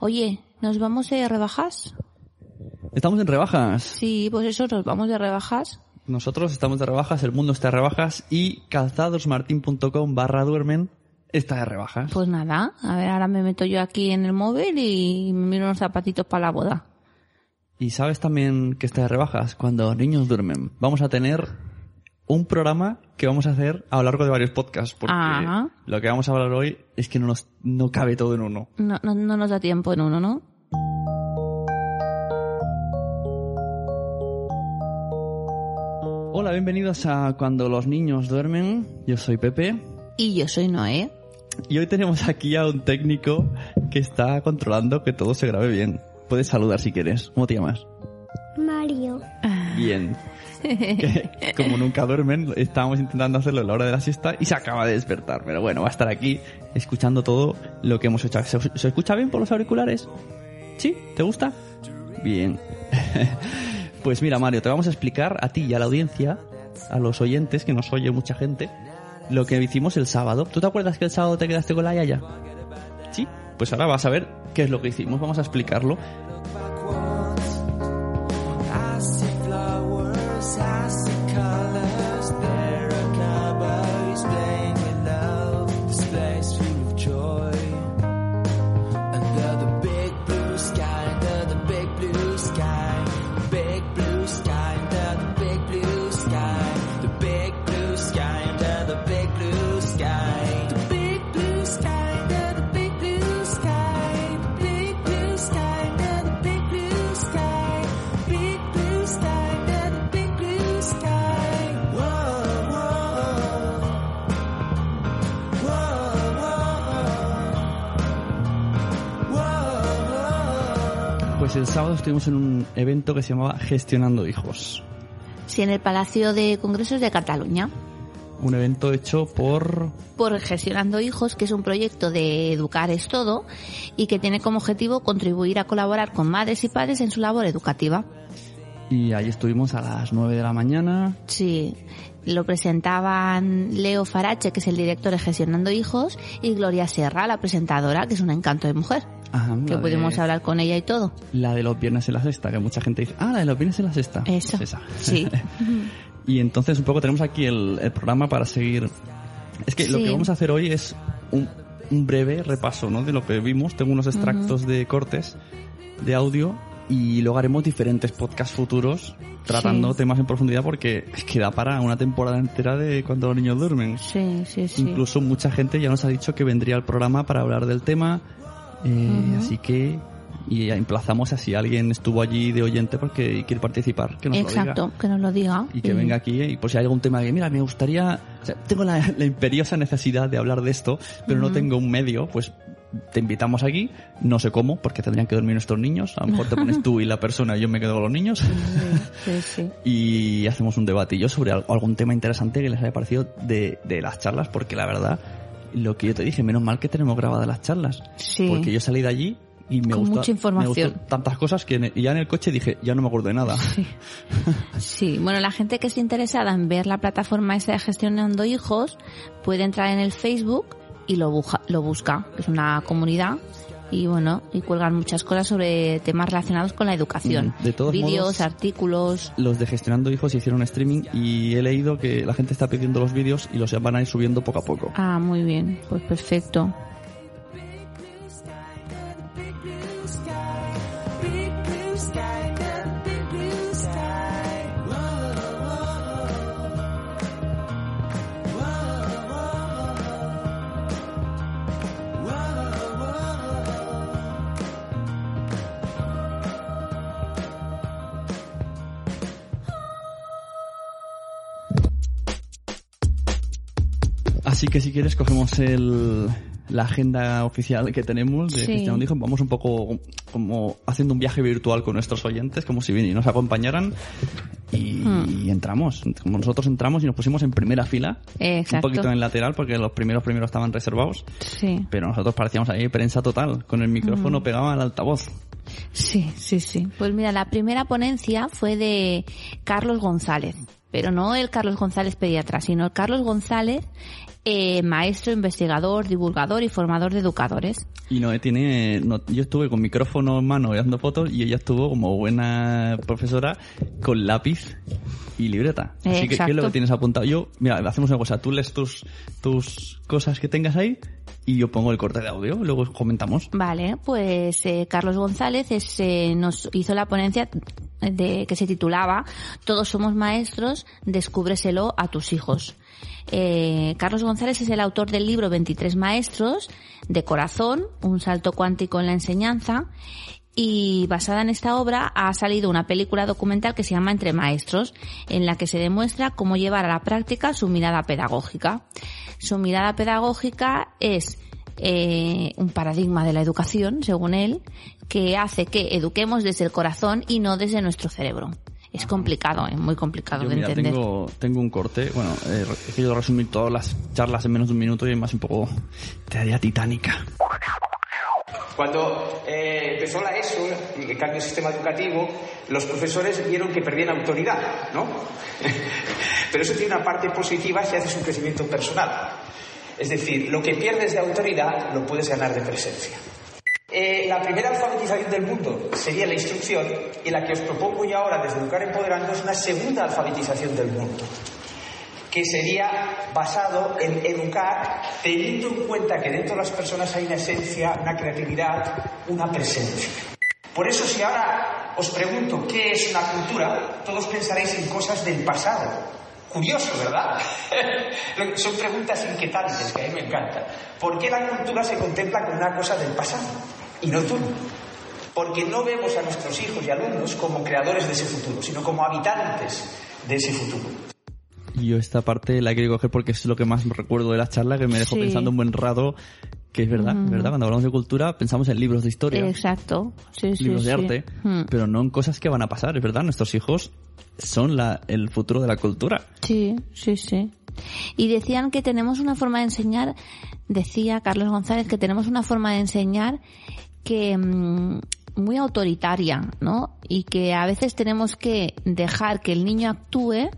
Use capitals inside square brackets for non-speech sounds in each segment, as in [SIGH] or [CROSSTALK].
Oye, ¿nos vamos de rebajas? Estamos en rebajas. Sí, pues eso, nos vamos de rebajas. Nosotros estamos de rebajas, el mundo está de rebajas y calzadosmartin.com barra duermen está de rebajas. Pues nada, a ver, ahora me meto yo aquí en el móvil y me miro unos zapatitos para la boda. Y sabes también que está de rebajas cuando niños duermen. Vamos a tener un programa que vamos a hacer a lo largo de varios podcasts porque lo que vamos a hablar hoy es que no nos no cabe todo en uno. No, no, no nos da tiempo en uno, ¿no? Hola, bienvenidos a Cuando los niños duermen. Yo soy Pepe Y yo soy Noé. y hoy tenemos aquí a un técnico que está controlando que todo se grabe bien. Puedes saludar si quieres. ¿Cómo te llamas? Mario. Bien. Que, como nunca duermen, estábamos intentando hacerlo a la hora de la siesta y se acaba de despertar. Pero bueno, va a estar aquí escuchando todo lo que hemos hecho. ¿Se, se escucha bien por los auriculares? ¿Sí? ¿Te gusta? Bien. [LAUGHS] Pues mira, Mario, te vamos a explicar a ti y a la audiencia, a los oyentes, que nos oye mucha gente, lo que hicimos el sábado. ¿Tú te acuerdas que el sábado te quedaste con la Yaya? Sí. Pues ahora vas a ver qué es lo que hicimos. Vamos a explicarlo. El sábado estuvimos en un evento que se llamaba Gestionando Hijos. Sí, en el Palacio de Congresos de Cataluña. Un evento hecho por... Por Gestionando Hijos, que es un proyecto de Educar es Todo y que tiene como objetivo contribuir a colaborar con madres y padres en su labor educativa. Y ahí estuvimos a las 9 de la mañana. Sí, lo presentaban Leo Farache, que es el director de Gestionando Hijos, y Gloria Serra, la presentadora, que es un encanto de mujer, Ajá, que pudimos de, hablar con ella y todo. La de los viernes en la sexta, que mucha gente dice, ah, la de los viernes en la sexta. Eso, Pues esa. sí. [LAUGHS] y entonces un poco tenemos aquí el, el programa para seguir... Es que lo Sí. que vamos a hacer hoy es un, un breve repaso ¿no? de lo que vimos. Tengo unos extractos de cortes de audio y luego haremos diferentes podcasts futuros tratando Sí. temas en profundidad porque es que da para una temporada entera de cuando los niños duermen. Sí, sí, sí. Incluso mucha gente ya nos ha dicho que vendría al programa para hablar del tema. eh. Así que, y emplazamos a si alguien estuvo allí de oyente porque quiere participar, que nos lo Exacto, diga. que nos lo diga. Y que venga aquí, y por si hay algún tema que, mira, me gustaría, o sea, tengo la, la imperiosa necesidad de hablar de esto, pero no tengo un medio, pues te invitamos aquí, no sé cómo, porque tendrían que dormir nuestros niños, a lo mejor te [LAUGHS] pones tú y la persona y yo me quedo con los niños, Sí, [LAUGHS] sí. y hacemos un debatillo sobre al- algún tema interesante que les haya parecido de, de las charlas, porque la verdad, lo que yo te dije, menos mal que tenemos grabadas las charlas, Sí. porque yo salí de allí y me Con gustó, mucha información. me tantas cosas que ya en el coche dije, ya no me acuerdo de nada. Sí, [LAUGHS] bueno, la gente que esté interesada en ver la plataforma esa de Gestionando Hijos puede entrar en el Facebook y lo, buja- lo busca, que es una comunidad y bueno, y cuelgan muchas cosas sobre temas relacionados con la educación. De todos Vídeos, modos- artículos. Los de Gestionando Hijos hicieron streaming y he leído que la gente está pidiendo los vídeos y los van a ir subiendo poco a poco. Ah, muy bien, pues perfecto. Así que si quieres cogemos el, la agenda oficial que tenemos de Sí. Gestionando Hijos. Vamos un poco como haciendo un viaje virtual con nuestros oyentes, como si bien nos acompañaran. Y, Hmm. y entramos. Como nosotros entramos y nos pusimos en primera fila. Exacto. Un poquito en lateral porque los primeros primeros estaban reservados. Sí, Pero nosotros parecíamos ahí prensa total, con el Hmm. micrófono pegado al altavoz. sí, sí, sí. Pues mira, la primera ponencia fue de Carlos González, pero no el Carlos González pediatra, sino el Carlos González eh, maestro, investigador, divulgador y formador de educadores. Y Noé tiene... no- yo estuve con micrófono en mano dando fotos y ella estuvo como buena profesora con lápiz y libreta. Eh, Así que, ¿qué es lo que tienes apuntado? Yo, mira, hacemos una cosa. Tú lees tus, tus cosas que tengas ahí y yo pongo el corte de audio. Luego comentamos. Vale, pues eh, Carlos González es, eh, nos hizo la ponencia de que se titulaba Todos somos maestros, descúbreselo a tus hijos. Eh, Carlos González es el autor del libro 23 maestros de corazón, un salto cuántico en la enseñanza y basada en esta obra ha salido una película documental que se llama Entre Maestros, en la que se demuestra cómo llevar a la práctica su mirada pedagógica. Su mirada pedagógica es eh, un paradigma de la educación, según él, que hace que eduquemos desde el corazón y no desde nuestro cerebro. Es complicado, es muy complicado Yo, de mira, entender. tengo, tengo un corte. Bueno, eh, he querido resumir todas las charlas en menos de un minuto y más un poco teoría titánica. Cuando eh, empezó la ESO, el cambio del sistema educativo, los profesores vieron que perdían autoridad, ¿no? [LAUGHS] Pero eso tiene una parte positiva si haces un crecimiento personal. Es decir, lo que pierdes de autoridad lo puedes ganar de presencia. Eh, la primera alfabetización del mundo sería la instrucción y la que os propongo yo ahora desde Educar Empoderando es una segunda alfabetización del mundo que sería basado en educar teniendo en cuenta que dentro de las personas hay una esencia, una creatividad, una presencia. Por eso si ahora os pregunto qué es una cultura, todos pensaréis en cosas del pasado. Curioso, ¿verdad? [LAUGHS] Son preguntas inquietantes que a mí me encantan. ¿Por qué la cultura se contempla como una cosa del pasado y no tú? Porque no vemos a nuestros hijos y alumnos como creadores de ese futuro, sino como habitantes de ese futuro. Y yo esta parte la quiero coger porque es lo que más me recuerdo de la charla, que me dejó Sí. pensando un buen rato, que es verdad, es verdad, cuando hablamos de cultura pensamos en libros de historia, Exacto, sí, sí, libros de sí. arte, Mm. pero no en cosas que van a pasar, es verdad, nuestros hijos son la, el futuro de la cultura. Sí, sí, sí. Y decían que tenemos una forma de enseñar, decía Carlos González, que tenemos una forma de enseñar que mm, muy autoritaria, ¿no? Y que a veces tenemos que dejar que el niño actúe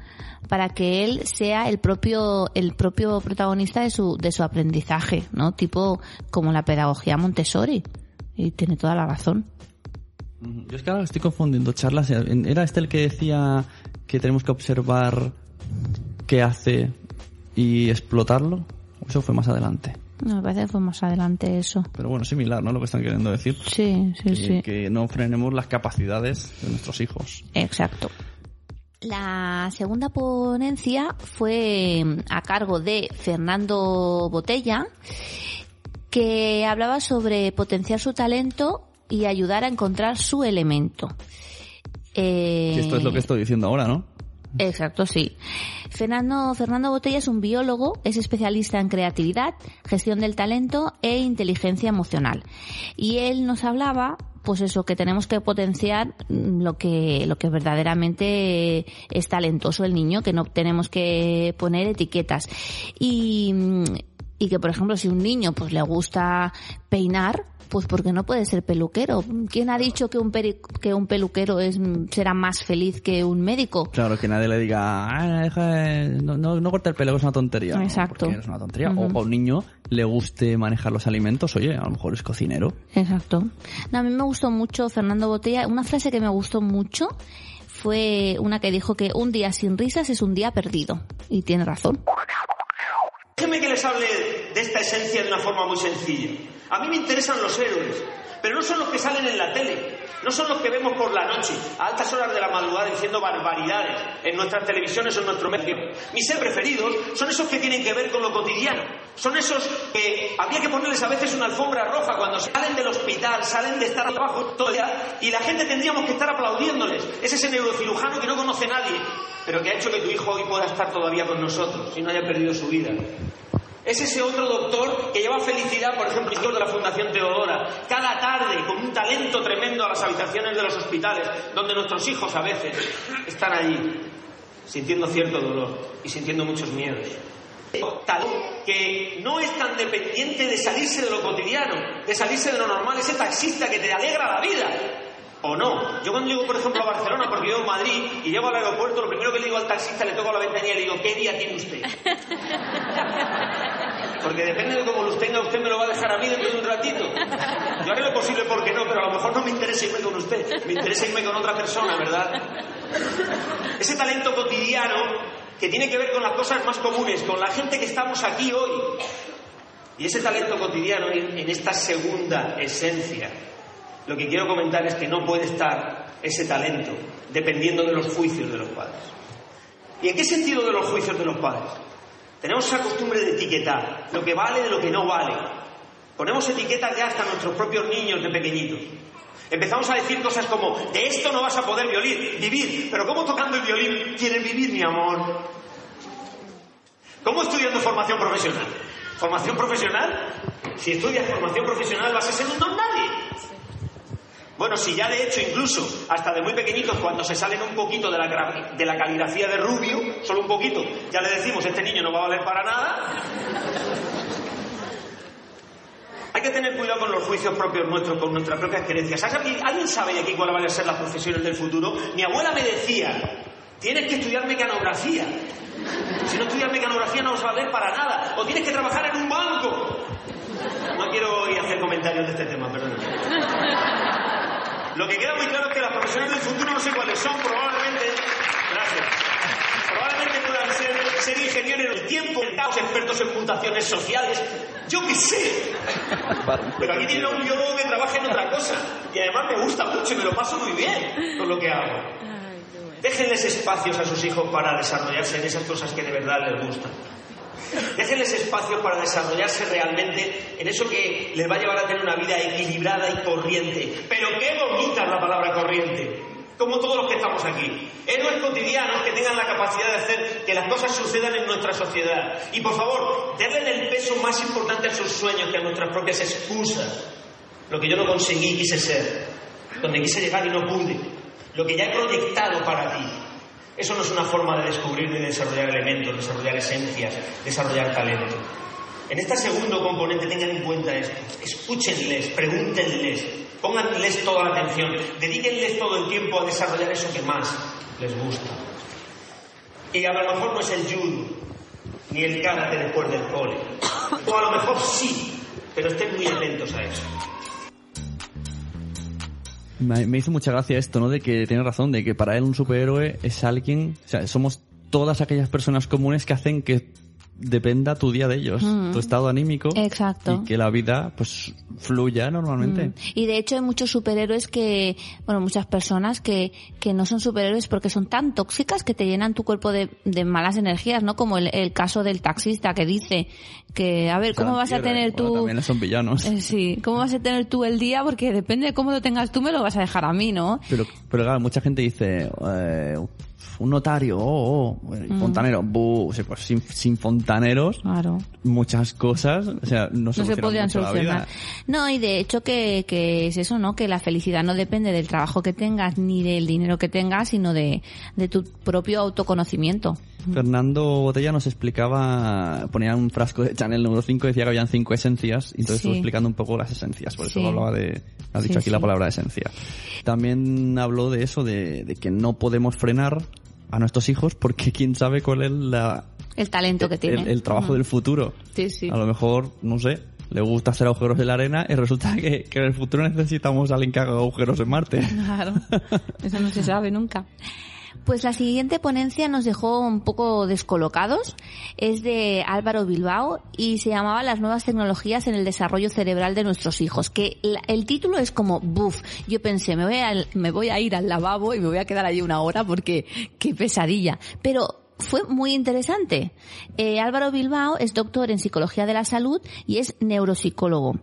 para que él sea el propio el propio protagonista de su de su aprendizaje, ¿no? Tipo como la pedagogía Montessori. Y tiene toda la razón. Yo es que ahora estoy confundiendo charlas. ¿Era este el que decía que tenemos que observar qué hace y explotarlo? Eso fue más adelante. No, me parece que fue más adelante eso. Pero bueno, similar, ¿no? Lo que están queriendo decir. Sí, sí, que, sí. que no frenemos las capacidades de nuestros hijos. Exacto. La segunda ponencia fue a cargo de Fernando Botella, que hablaba sobre potenciar su talento y ayudar a encontrar su elemento. Eh, esto es lo que estoy diciendo ahora, ¿no? Exacto, sí. Fernando, Botella es un biólogo, es especialista en creatividad, gestión del talento e inteligencia emocional. Y él nos hablaba, pues eso, que tenemos que potenciar mm, lo que, lo que verdaderamente es talentoso el niño, que no tenemos que poner etiquetas. Y, mm, y que, por ejemplo, si un niño pues le gusta peinar, pues porque no puede ser peluquero. ¿Quién ha dicho que un, peri- que un peluquero es, será más feliz que un médico? Claro, que nadie le diga, ah, deja de- no, no, no corte el pelo, que es una tontería. No, Exacto. porque es una tontería. O que a un niño le guste manejar los alimentos, oye, a lo mejor es cocinero. Exacto. No, a mí me gustó mucho Fernando Botella. Una frase que me gustó mucho fue una que dijo que un día sin risas es un día perdido. Y tiene razón. Déjenme que les hable de esta esencia de una forma muy sencilla. A mí me interesan los héroes, pero no son los que salen en la tele, no son los que vemos por la noche, a altas horas de la madrugada diciendo barbaridades en nuestras televisiones o en nuestro medio. Mis preferidos son esos que tienen que ver con lo cotidiano, son esos que habría que ponerles a veces una alfombra roja cuando salen del hospital, salen de estar abajo todo y la gente tendríamos que estar aplaudiéndoles. Es ese neurocirujano que no conoce a nadie, pero que ha hecho que tu hijo hoy pueda estar todavía con nosotros y no haya perdido su vida. Es ese otro doctor que lleva felicidad, por ejemplo, de la Fundación Teodora, cada tarde con un talento tremendo a las habitaciones de los hospitales, donde nuestros hijos a veces están allí, sintiendo cierto dolor y sintiendo muchos miedos. Tal que no es tan dependiente de salirse de lo cotidiano, de salirse de lo normal, ese taxista que te alegra la vida. ¿O no? Yo cuando llego, por ejemplo, a Barcelona, porque vivo en Madrid, y llego al aeropuerto, lo primero que le digo al taxista, le toco la ventanilla y le digo, ¿qué día tiene usted? [LAUGHS] Porque depende de cómo los tenga, usted me lo va a dejar a mí dentro de un ratito. Yo haré lo posible porque no, pero a lo mejor no me interesa irme con usted. Me interesa irme con otra persona, ¿verdad? Ese talento cotidiano que tiene que ver con las cosas más comunes, con la gente que estamos aquí hoy. Y ese talento cotidiano en esta segunda esencia, lo que quiero comentar es que no puede estar ese talento dependiendo de los juicios de los padres. ¿Y en qué sentido de los juicios de los padres? Tenemos esa costumbre de etiquetar lo que vale de lo que no vale. Ponemos etiquetas ya hasta nuestros propios niños de pequeñitos. Empezamos a decir cosas como, de esto no vas a poder violín, vivir, pero ¿cómo tocando el violín quieres vivir, mi amor? ¿Cómo estudiando formación profesional? ¿Formación profesional? Si estudias formación profesional vas a ser un don nadie. Bueno, si ya de hecho incluso hasta de muy pequeñitos cuando se salen un poquito de la, caligrafía de Rubio, solo un poquito, ya le decimos, este niño no va a valer para nada. Hay que tener cuidado con los juicios propios nuestros, con nuestras propias creencias. ¿Alguien, ¿Alguien sabe de aquí cuáles van a ser las profesiones del futuro? Mi abuela me decía, tienes que estudiar mecanografía. Si no estudias mecanografía no vas a valer para nada. O tienes que trabajar en un banco. No quiero ir hacer comentarios de este tema, perdón. Lo que queda muy claro es que las profesiones del futuro no sé cuáles son, probablemente. Gracias. Probablemente puedan ser, ser ingenieros del tiempo, expertos en mutaciones sociales. Yo qué sé. Pero aquí tiene un biólogo que trabaja en otra cosa. Y además me gusta mucho y me lo paso muy bien con lo que hago. Déjenles espacios a sus hijos para desarrollarse en esas cosas que de verdad les gustan. Déjenles espacios para desarrollarse realmente en eso que les va a llevar a tener una vida equilibrada y corriente. Pero qué bonita es la palabra corriente. Como todos los que estamos aquí. Héroes cotidianos que tengan la capacidad de hacer que las cosas sucedan en nuestra sociedad. Y por favor, denle el peso más importante a sus sueños que a nuestras propias excusas. Lo que yo no conseguí quise ser. Donde quise llegar y no pude. Lo que ya he proyectado para ti. Eso no es una forma de descubrir ni de desarrollar elementos, desarrollar esencias, desarrollar talento. En este segundo componente tengan en cuenta esto. Escúchenles, pregúntenles, pónganles toda la atención, dedíquenles todo el tiempo a desarrollar eso que más les gusta. Y a lo mejor no es el judo, ni el karate después del cole. O a lo mejor sí, pero estén muy atentos a eso. Me, hizo mucha gracia esto, ¿no? De que tiene razón, de que para él un superhéroe es alguien, o sea, somos todas aquellas personas comunes que hacen que dependa tu día de ellos, Mm. tu estado anímico. Exacto. Y que la vida, pues, fluya normalmente. Mm. Y de hecho hay muchos superhéroes que, bueno, muchas personas que, que no son superhéroes porque son tan tóxicas que te llenan tu cuerpo de, de malas energías, ¿no? Como el, el caso del taxista que dice que, a ver, ¿cómo vas a tener bueno, tú... también son villanos. Eh, Sí, ¿cómo vas a tener tú el día? Porque depende de cómo lo tengas tú, me lo vas a dejar a mí, ¿no? Pero, pero claro, mucha gente dice, eh, un notario, oh, oh, fontanero, buh, o sea, pues sin, sin fontaneros, Claro. muchas cosas, o sea, no, no se podrían solucionar. No, y de hecho que, que es eso, ¿no? Que la felicidad no depende del trabajo que tengas ni del dinero que tengas, sino de, de tu propio autoconocimiento. Fernando Botella nos explicaba, ponía un frasco de Chanel número 5, decía que habían cinco esencias, y entonces Sí. estuvo explicando un poco las esencias, por eso Sí. hablaba de, ha dicho Sí, aquí la palabra esencia. También habló de eso, de, de que no podemos frenar a nuestros hijos porque [LAUGHS] quién sabe cuál es la, El talento que tiene. el, el trabajo del futuro. Sí, sí. A lo mejor, no sé, le gusta hacer agujeros en la arena y resulta que, que en el futuro necesitamos a alguien que haga agujeros en Marte. Claro, [LAUGHS] eso no se sabe nunca. Pues la siguiente ponencia nos dejó un poco descolocados. Es de Álvaro Bilbao y se llamaba Las nuevas tecnologías en el desarrollo cerebral de nuestros hijos. Que el título es como, buf, yo pensé, me voy, a, me voy a ir al lavabo y me voy a quedar allí una hora porque qué pesadilla. Pero fue muy interesante. Eh, Álvaro Bilbao es doctor en psicología de la salud y es neuropsicólogo.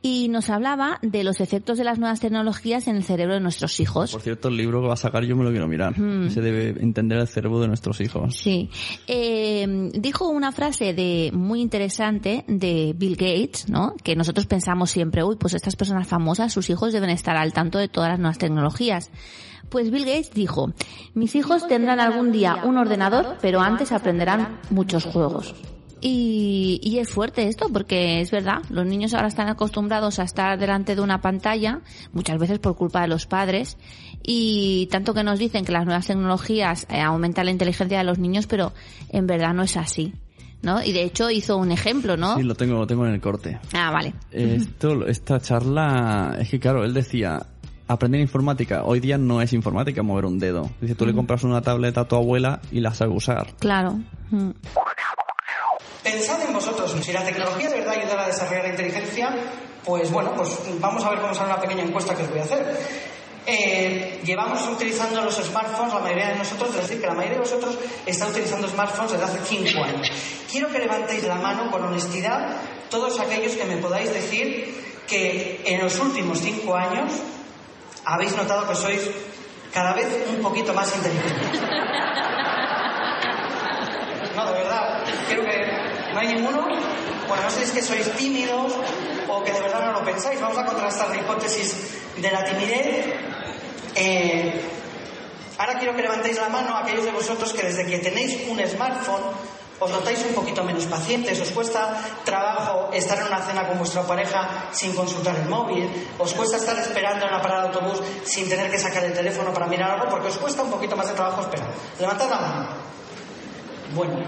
Y nos hablaba de los efectos de las nuevas tecnologías en el cerebro de nuestros hijos. Por cierto, el libro que va a sacar yo me lo quiero mirar. Mm. Se debe entender el cerebro de nuestros hijos. Sí. Eh, dijo una frase de muy interesante de Bill Gates, ¿no? Que nosotros pensamos siempre, uy, pues estas personas famosas, sus hijos deben estar al tanto de todas las nuevas tecnologías. Pues Bill Gates dijo, mis hijos tendrán algún día un ordenador, pero antes aprenderán muchos juegos. Y, y es fuerte esto, porque es verdad, los niños ahora están acostumbrados a estar delante de una pantalla, muchas veces por culpa de los padres, y tanto que nos dicen que las nuevas tecnologías eh, aumentan la inteligencia de los niños, pero en verdad no es así. ¿no? Y de hecho hizo un ejemplo, ¿no? Sí, lo tengo, lo tengo en el corte. Ah, vale. Esto, esta charla, es que claro, él decía, aprender informática, hoy día no es informática mover un dedo. Dice, tú le compras una tableta a tu abuela y la sabe usar. Claro. Mm. Pensad en vosotros, si la tecnología de verdad ayuda a desarrollar la inteligencia, pues bueno, pues vamos a ver cómo sale una pequeña encuesta que os voy a hacer. Eh, llevamos utilizando los smartphones, la mayoría de nosotros, es decir, que la mayoría de vosotros está utilizando smartphones desde hace 5 años. Quiero que levantéis la mano con honestidad todos aquellos que me podáis decir que en los últimos 5 años habéis notado que sois cada vez un poquito más inteligentes. No, de verdad, quiero que no hay ninguno. Bueno, no sé si es que sois tímidos o que de verdad no lo pensáis. Vamos a contrastar la hipótesis de la timidez. Eh, ahora quiero que levantéis la mano aquellos de vosotros que desde que tenéis un smartphone os notáis un poquito menos pacientes, os cuesta trabajo estar en una cena con vuestra pareja sin consultar el móvil, os cuesta estar esperando en la parada de autobús sin tener que sacar el teléfono para mirar algo porque os cuesta un poquito más de trabajo esperar. Levantad la mano. Bueno,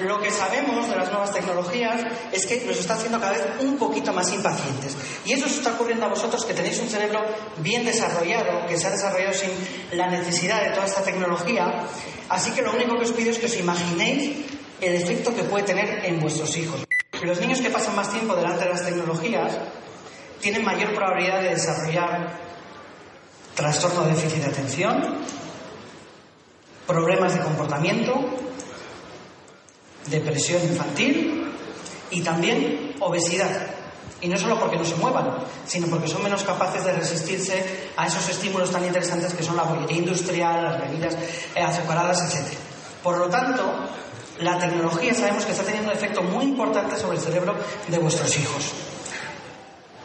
lo que sabemos de las nuevas tecnologías es que nos está haciendo cada vez un poquito más impacientes. Y eso os está ocurriendo a vosotros que tenéis un cerebro bien desarrollado, que se ha desarrollado sin la necesidad de toda esta tecnología. Así que lo único que os pido es que os imaginéis el efecto que puede tener en vuestros hijos. Los niños que pasan más tiempo delante de las tecnologías tienen mayor probabilidad de desarrollar trastorno de déficit de atención, problemas de comportamiento, depresión infantil y también obesidad. Y no solo porque no se muevan, sino porque son menos capaces de resistirse a esos estímulos tan interesantes que son la bollería industrial, las bebidas eh, azucaradas, etc. Por lo tanto, la tecnología sabemos que está teniendo un efecto muy importante sobre el cerebro de vuestros hijos.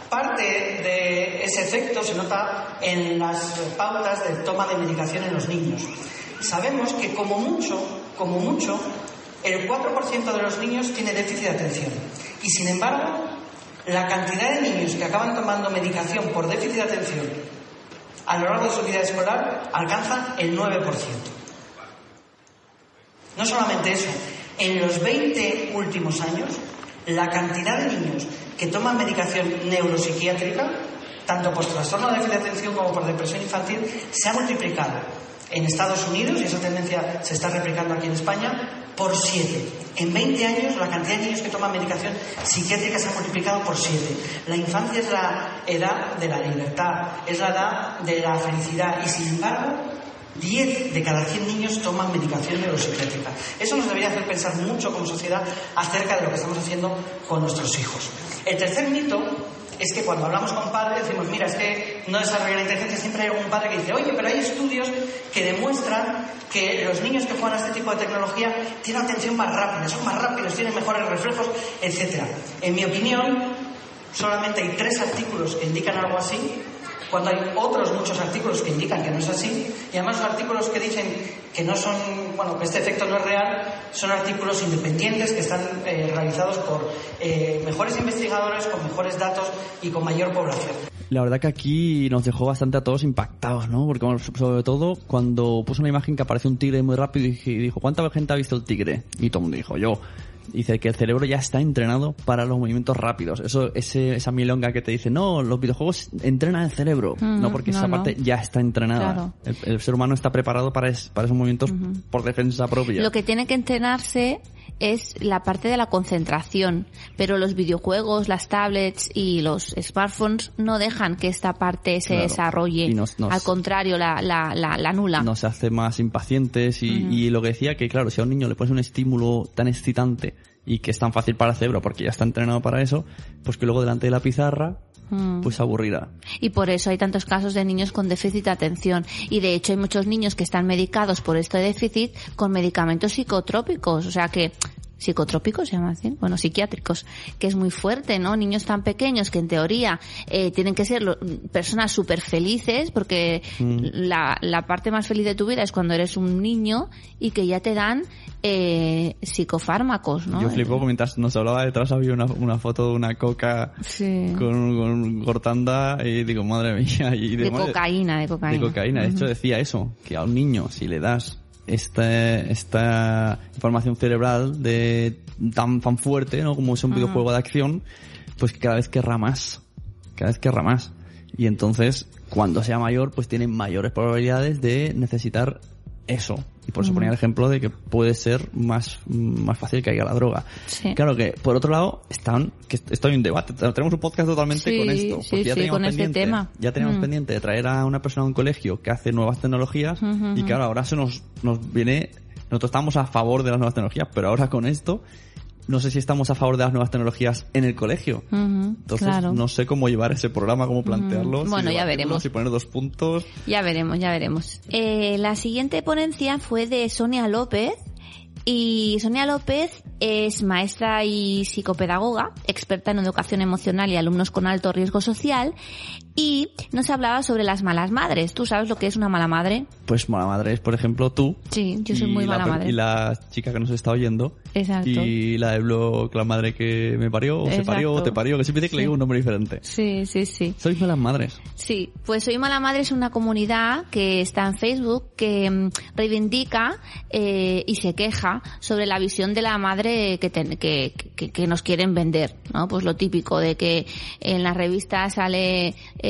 Parte de ese efecto se nota en las pautas de toma de medicación en los niños. Sabemos que como mucho, como mucho, el 4% de los niños tiene déficit de atención. Y sin embargo, la cantidad de niños que acaban tomando medicación por déficit de atención a lo largo de su vida escolar alcanza el 9%. No solamente eso, en los 20 últimos años, la cantidad de niños que toman medicación neuropsiquiátrica, tanto por trastorno de déficit de atención como por depresión infantil, se ha multiplicado en Estados Unidos, y esa tendencia se está replicando aquí en España, por 7. En 20 años la cantidad de niños que toman medicación psiquiátrica se ha multiplicado por 7. La infancia es la edad de la libertad, es la edad de la felicidad y sin embargo 10 de cada 100 niños toman medicación neuropsiquiátrica. Eso nos debería hacer pensar mucho como sociedad acerca de lo que estamos haciendo con nuestros hijos. El tercer mito es que cuando hablamos con padres decimos, mira, es que no desarrolla la inteligencia, siempre hay algún padre que dice, oye, pero hay estudios que demuestran que los niños que juegan a este tipo de tecnología tienen atención más rápida, son más rápidos, tienen mejores reflejos, etc. En mi opinión, solamente hay tres artículos que indican algo así, cuando hay otros muchos artículos que indican que no es así, y además los artículos que dicen que no son, bueno, que este efecto no es real, son artículos independientes que están eh, realizados por eh, mejores investigadores, con mejores datos y con mayor población. La verdad que aquí nos dejó bastante a todos impactados, ¿no? Porque sobre todo cuando puso una imagen que aparece un tigre muy rápido y dijo, ¿cuánta gente ha visto el tigre? Y todo el mundo dijo, yo. Dice que el cerebro ya está entrenado para los movimientos rápidos. Eso, ese, esa milonga que te dice, no, los videojuegos entrenan el cerebro. Mm, no, porque no, esa no. parte ya está entrenada. Claro. El, el ser humano está preparado para, es- para esos movimientos por defensa propia. Lo que tiene que entrenarse es la parte de la concentración, pero los videojuegos, las tablets y los smartphones no dejan que esta parte se Claro. desarrolle. Nos- nos- Al contrario, la, la, la, la nula. nos hace más impacientes y, y lo que decía que claro, si a un niño le pones un estímulo tan excitante y que es tan fácil para el cerebro porque ya está entrenado para eso, pues que luego delante de la pizarra Mm. pues se aburrirá. Y por eso hay tantos casos de niños con déficit de atención. Y de hecho hay muchos niños que están medicados por este déficit con medicamentos psicotrópicos. O sea que, psicotrópicos se llama así, bueno, psiquiátricos, que es muy fuerte, ¿no? Niños tan pequeños que en teoría eh, tienen que ser lo- personas súper felices porque la, la parte más feliz de tu vida es cuando eres un niño y que ya te dan eh, psicofármacos, ¿no? Yo flipo mientras nos hablaba detrás había una, una foto de una coca Sí. con, con cortanda y digo, madre mía. Y de madre- cocaína, de cocaína. De cocaína. De hecho decía eso, que a un niño si le das esta, esta información cerebral de tan, tan fuerte, ¿no? Como es un videojuego de acción, pues que cada vez querrá más. Cada vez querrá más. Y entonces, cuando sea mayor, pues tiene mayores probabilidades de necesitar eso. Y por eso ponía el ejemplo de que puede ser más, más fácil que haya la droga. Sí. Claro que, por otro lado, están, que esto hay un debate. Tenemos un podcast totalmente Sí, con esto. sí, porque ya teníamos con este pendiente, tema. Ya teníamos Mm. pendiente de traer a una persona a un colegio que hace nuevas tecnologías. Y claro, ahora se nos, nos viene, nosotros estamos a favor de las nuevas tecnologías, pero ahora con esto, no sé si estamos a favor de las nuevas tecnologías en el colegio. Entonces, claro. no sé cómo llevar ese programa, cómo plantearlo. Bueno, ya veremos. Si poner dos puntos. Ya veremos, ya veremos. Eh, la siguiente ponencia fue de Sonia López. Y Sonia López es maestra y psicopedagoga, experta en educación emocional y alumnos con alto riesgo social. Y nos hablaba sobre las malas madres. ¿Tú sabes lo que es una mala madre? Pues mala madre es, por ejemplo, tú. Sí, yo soy muy la mala per- madre. Y la chica que nos está oyendo. Exacto. Y la de blog, la madre que me parió, o se parió, o te parió, que siempre dice que le Sí. digo un nombre diferente. Sí, sí, sí. Sois malas madres. Sí, pues Soy Mala Madre es una comunidad que está en Facebook que mm, reivindica eh, y se queja sobre la visión de la madre que, ten- que, que, que nos quieren vender, ¿no? Pues lo típico de que en la revista sale eh,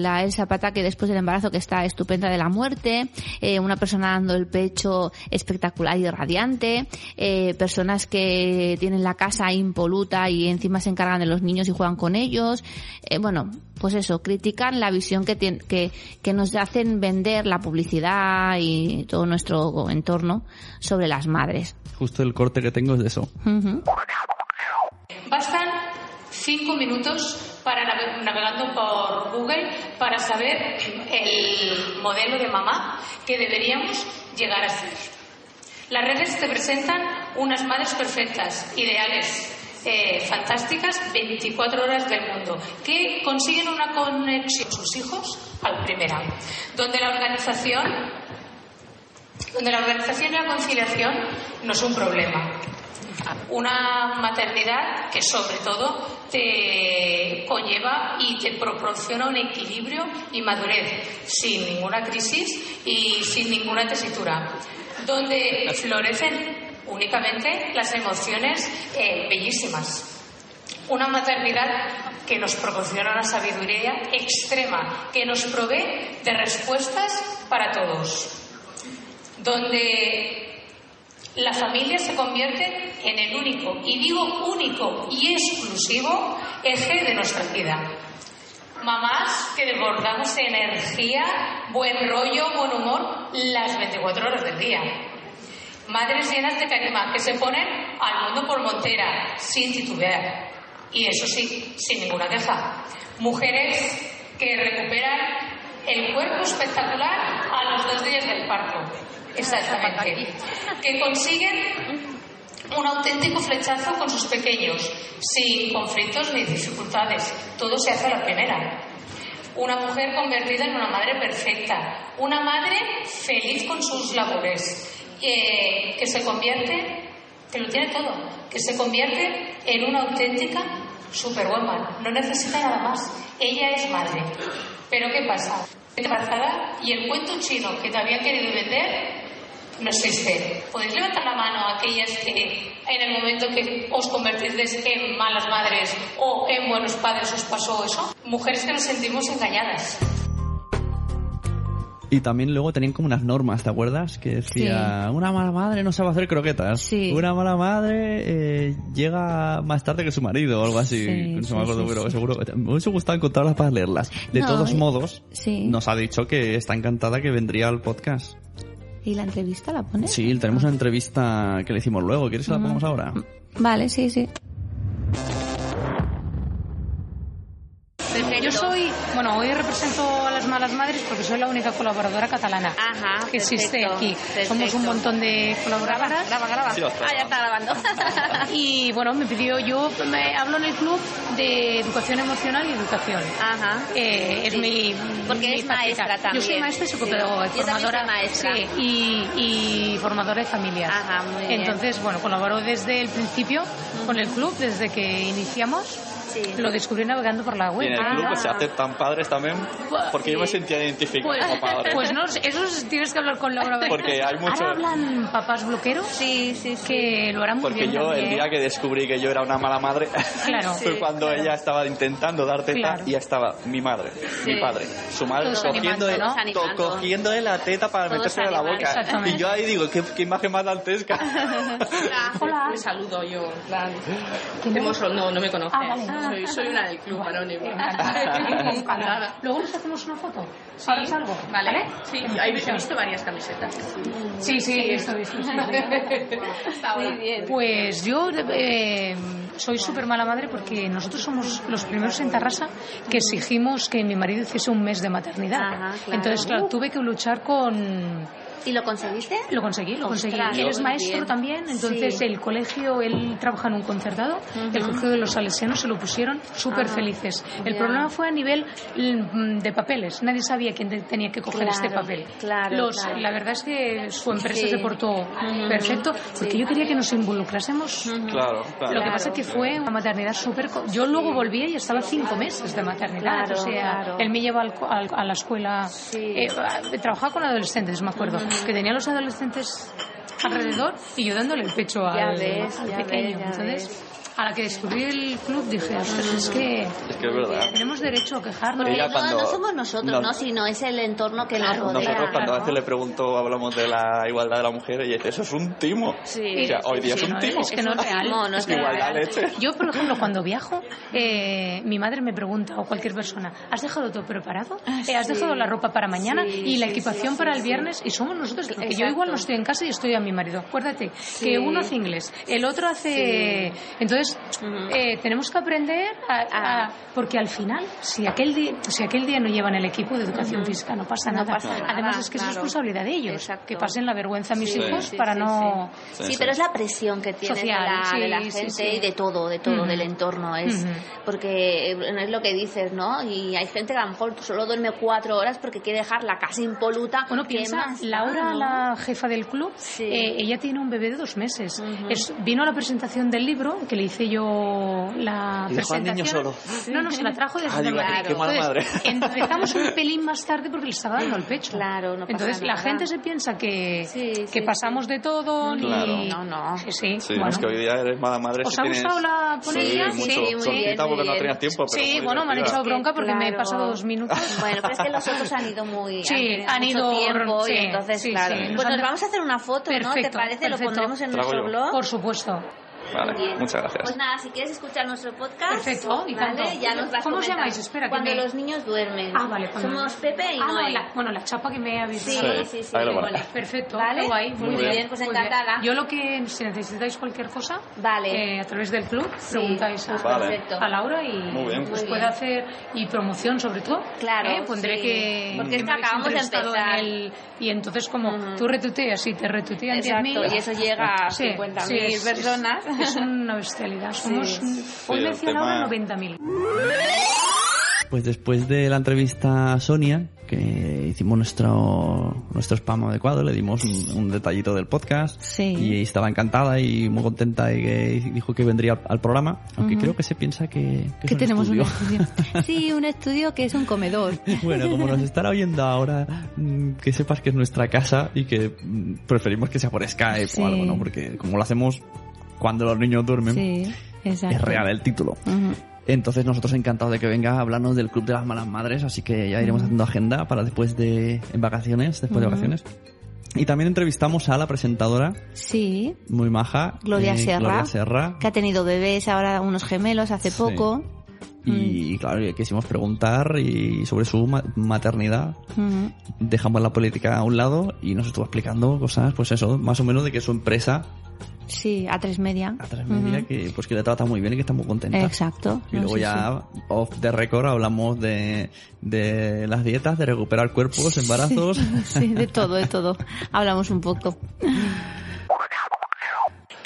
la Elsa Pata que después del embarazo que está estupenda de la muerte, eh, una persona dando el pecho espectacular y radiante, eh, personas que tienen la casa impoluta y encima se encargan de los niños y juegan con ellos, eh, bueno, pues eso, critican la visión que, tien- que, que nos hacen vender la publicidad y todo nuestro entorno sobre las madres. Justo el corte que tengo es de eso. Ujú. Bastan cinco minutos para nave- navegando por Google para saber el modelo de mamá que deberíamos llegar a ser. Las redes te presentan unas madres perfectas, ideales, eh, fantásticas, 24 horas del mundo, que consiguen una conexión con sus hijos al primera, donde la organización donde la organización y la conciliación no es un problema. Una maternidad que sobre todo te conlleva y te proporciona un equilibrio y madurez sin ninguna crisis y sin ninguna tesitura, donde florecen únicamente las emociones eh, bellísimas. Una maternidad que nos proporciona una sabiduría extrema, que nos provee de respuestas para todos donde la familia se convierte en el único, y digo único y exclusivo, eje de nuestra vida. Mamás que desbordamos energía, buen rollo, buen humor las 24 horas del día. Madres llenas de carisma que se ponen al mundo por montera, sin titubear. Y eso sí, sin ninguna queja. Mujeres que recuperan el cuerpo espectacular a los dos días del parto. Exactamente. Que consiguen un auténtico flechazo con sus pequeños, sin conflictos ni dificultades. Todo se hace a la primera. Una mujer convertida en una madre perfecta, una madre feliz con sus labores, eh, que se convierte, que lo tiene todo, que se convierte en una auténtica superwoman. No necesita nada más. Ella es madre. Pero ¿qué pasa? Embarazada y el cuento chino que te habían querido vender no existe. ¿Podéis levantar la mano a aquellas que en el momento que os convertís en malas madres o en buenos padres os pasó eso? Mujeres que nos sentimos engañadas. Y también luego tenían como unas normas, ¿te acuerdas? Que decía, una mala madre no sabe hacer croquetas. Sí. Una mala madre eh, llega más tarde que su marido o algo así. Sí, no sí, me acuerdo, sí, pero sí. seguro. Me hubiese gustado encontrarlas para leerlas. De No, todos y- modos, sí. nos ha dicho que está encantada que vendría al podcast. ¿Y la entrevista la pones? Sí, tenemos una entrevista que le hicimos luego. ¿Quieres que la pongamos ahora? Vale, sí, sí. Colaboradora catalana Ajá, que existe perfecto, aquí. perfecto. Somos un montón de colaboradoras. Graba, graba. Ah, ya está grabando. [LAUGHS] Y bueno, me pidió, yo me hablo en el club de educación emocional y educación. Ajá. Eh, es Sí. mi Porque mi faceta. maestra Yo también. soy maestra y psicopedagoga, Sí. Yo formadora, soy maestra. sí, y, y formadora de familias. Ajá, muy bien. Entonces, bueno, colaboro desde el principio con el club, desde que iniciamos. Sí. Lo descubrí navegando por la Y web. en el club Ah. pues, se aceptan padres también, porque yo me sentía identificado Pues, como padre. pues no, eso tienes que hablar con Laura. Porque hay mucho- Ahora hablan papás bloqueros. Sí, sí, sí. Que lo harán muy Porque bien yo el también. día que descubrí que yo era una mala madre [LAUGHS] Claro. fue Sí, cuando ella estaba intentando dar teta Claro. y ya estaba mi madre, mi padre, su madre Todos cogiendo, animando, ¿no? to- Animando. cogiéndole la teta para Todos metérsela en la boca. Y yo ahí digo, qué, qué imagen más dantesca. [LAUGHS] Hola. Me saludo yo, en plan. ¿Quién Hemos- no, no me conoces. Ah, vale. Soy, soy una del club anónimo. [LAUGHS] Encantada. [LAUGHS] Luego nos hacemos una foto. Ahora salgo. Vale. Sí, ahí he visto varias camisetas. Sí, sí, eso, eso, sí. Está Muy bien. bien. Pues yo eh, soy súper mala madre porque nosotros somos los primeros en Tarrasa que exigimos que mi marido hiciese un mes de maternidad. Ajá, claro. Entonces, claro, tuve que luchar con... ¿Y lo conseguiste? Lo conseguí, lo conseguí. Ostras, Él es maestro bien. también, entonces Sí. el colegio, él trabaja en un concertado, el colegio de los salesianos se lo pusieron súper Ah, felices. El problema fue a nivel mm, de papeles, nadie sabía quién te- tenía que coger Claro, este papel. claro, Los- claro. La verdad es que su empresa Sí. se portó perfecto, porque yo quería que nos involucrásemos. Claro, claro. Lo que pasa es que fue una maternidad súper... co- Yo luego volví y estaba cinco meses de maternidad. Claro, o sea, claro. él me lleva al co- al- a la escuela... Sí. eh, trabajaba con adolescentes, me acuerdo. Que tenía los adolescentes alrededor y yo dándole el pecho al, ves, al ya pequeño. ves, Entonces, a la que descubrí el club dije, "Ostras, es que Es que es verdad. tenemos derecho a quejarnos. Porque Ella no, cuando- no somos nosotros, no- no, sino es el entorno que nos rodea. Nosotros cuando a veces le pregunto, hablamos de la igualdad de la mujer, ella dice, eso es un timo. Sí. O sea, hoy día Sí, es un no, timo. es que no es real. No, no es Es que real. igualdad leche. Yo, por ejemplo, cuando viajo, eh, mi madre me pregunta, o cualquier persona, ¿has dejado todo preparado? Eh, ¿Has sí. dejado la ropa para mañana Sí, y la sí, equipación sí, para sí, el sí. viernes? Y somos nosotros, porque yo igual no estoy en casa y estoy a mi marido. Acuérdate Sí. que uno hace inglés, el otro hace... Entonces, eh, tenemos que aprender a, Ah. a- Porque al final, si aquel, día, si aquel día no llevan el equipo de educación física, no pasa No nada. pasa nada, Además, es que es claro. responsabilidad de ellos, Exacto. que pasen la vergüenza a mis Sí. hijos Sí, para sí, no... Sí, Sí, sí. pero es la presión que tiene Social, de, la, sí, de la gente sí. y de todo, de todo, Ujú. del entorno. Es porque eh, es lo que dices, ¿no? Y hay gente que a lo mejor solo duerme cuatro horas porque quiere dejar la casa impoluta. Bueno, ¿Qué piensa, más Laura, no? la jefa del club, Sí. eh, ella tiene un bebé de dos meses. Es- vino a la presentación del libro, que le hice yo la Y dejó al presentación. niño solo. No, no, se la trajo desde Ah, digo, Madrid. qué mala madre. [LAUGHS] empezamos un pelín más tarde porque le estaba dando el pecho. Claro, no pasa Entonces la nada. gente se piensa que, Sí, que sí, pasamos de todo. ni- Claro. No, no. Sí, sí. Sí, bueno. es que hoy día eres mala madre. ¿Os si ha tienes- gustado la ponencia? Sí, mucho. Sí, muy bien, muy porque no bien. tenías tiempo, pero Sí, bueno, me han echado bronca porque me he Claro. pasado dos minutos. [LAUGHS] Bueno, pero es que los otros han ido muy. Sí, han ido- tiempo sí, y entonces, sí, claro. Pues nos vamos a hacer una foto, ¿no? ¿Te parece? Lo pondremos en nuestro blog. Por supuesto. Vale, Muy bien. muchas gracias. Pues nada, si quieres escuchar nuestro podcast, Perfecto, y ¿vale? tanto. Ya nos vas ¿Cómo os llamáis? Espera, que Cuando me- los niños duermen. Ah, vale. cuando- Somos Pepe y Ah, no, la- bueno, la chapa que me habéis Sí, dado. sí, sí. ahí lo vale. pone. Perfecto, Vale. guay. Muy bien, pues muy encantada. Yo lo que, si necesitáis cualquier cosa, Vale. eh, a través del club, preguntáis a, pues Vale. a Laura y Muy bien. os Muy puede hacer, y promoción sobre todo. Claro, eh, Pondré sí. que, Porque que me acabamos de empezar. en el- y entonces como Ujú. tú retuiteas y te retuitean Exacto, 10.000. y eso llega a Sí, 50.000 sí, es- personas. Es, es una bestialidad. Somos, Sí, hoy Laura 90.000. Pues después de la entrevista a Sonia, que hicimos nuestro, nuestro spam adecuado, le dimos un, un detallito del podcast. Sí. Y estaba encantada y muy contenta y que dijo que vendría al, al programa, aunque creo que se piensa que, que, es Que un tenemos un estudio. [LAUGHS] Sí, un estudio que es un comedor. Bueno, como nos estará oyendo ahora, mm, que sepas que es nuestra casa y que mm, preferimos que sea por Skype Sí. o algo, ¿no? Porque como lo hacemos cuando los niños duermen, Sí, exacto. es real el título. Entonces nosotros encantados de que venga a hablarnos del Club de las Malas Madres, así que ya iremos haciendo agenda para después de en vacaciones, después de vacaciones. Y también entrevistamos a la presentadora, Sí, muy maja, Gloria eh, Serra. Gloria Serra. que ha tenido bebés ahora unos gemelos hace Sí. poco. Y claro, le quisimos preguntar y sobre su ma- maternidad. Dejamos la política a un lado y nos estuvo explicando cosas, pues eso, más o menos de que su empresa, Sí, a tres media. a tres media, que pues que le trata muy bien y que está muy contenta. Exacto. Y No, luego sí, ya, off the record, hablamos de, de las dietas, de recuperar cuerpos, embarazos. Sí, [LAUGHS] Sí, de todo, de todo. Hablamos un poco. [LAUGHS]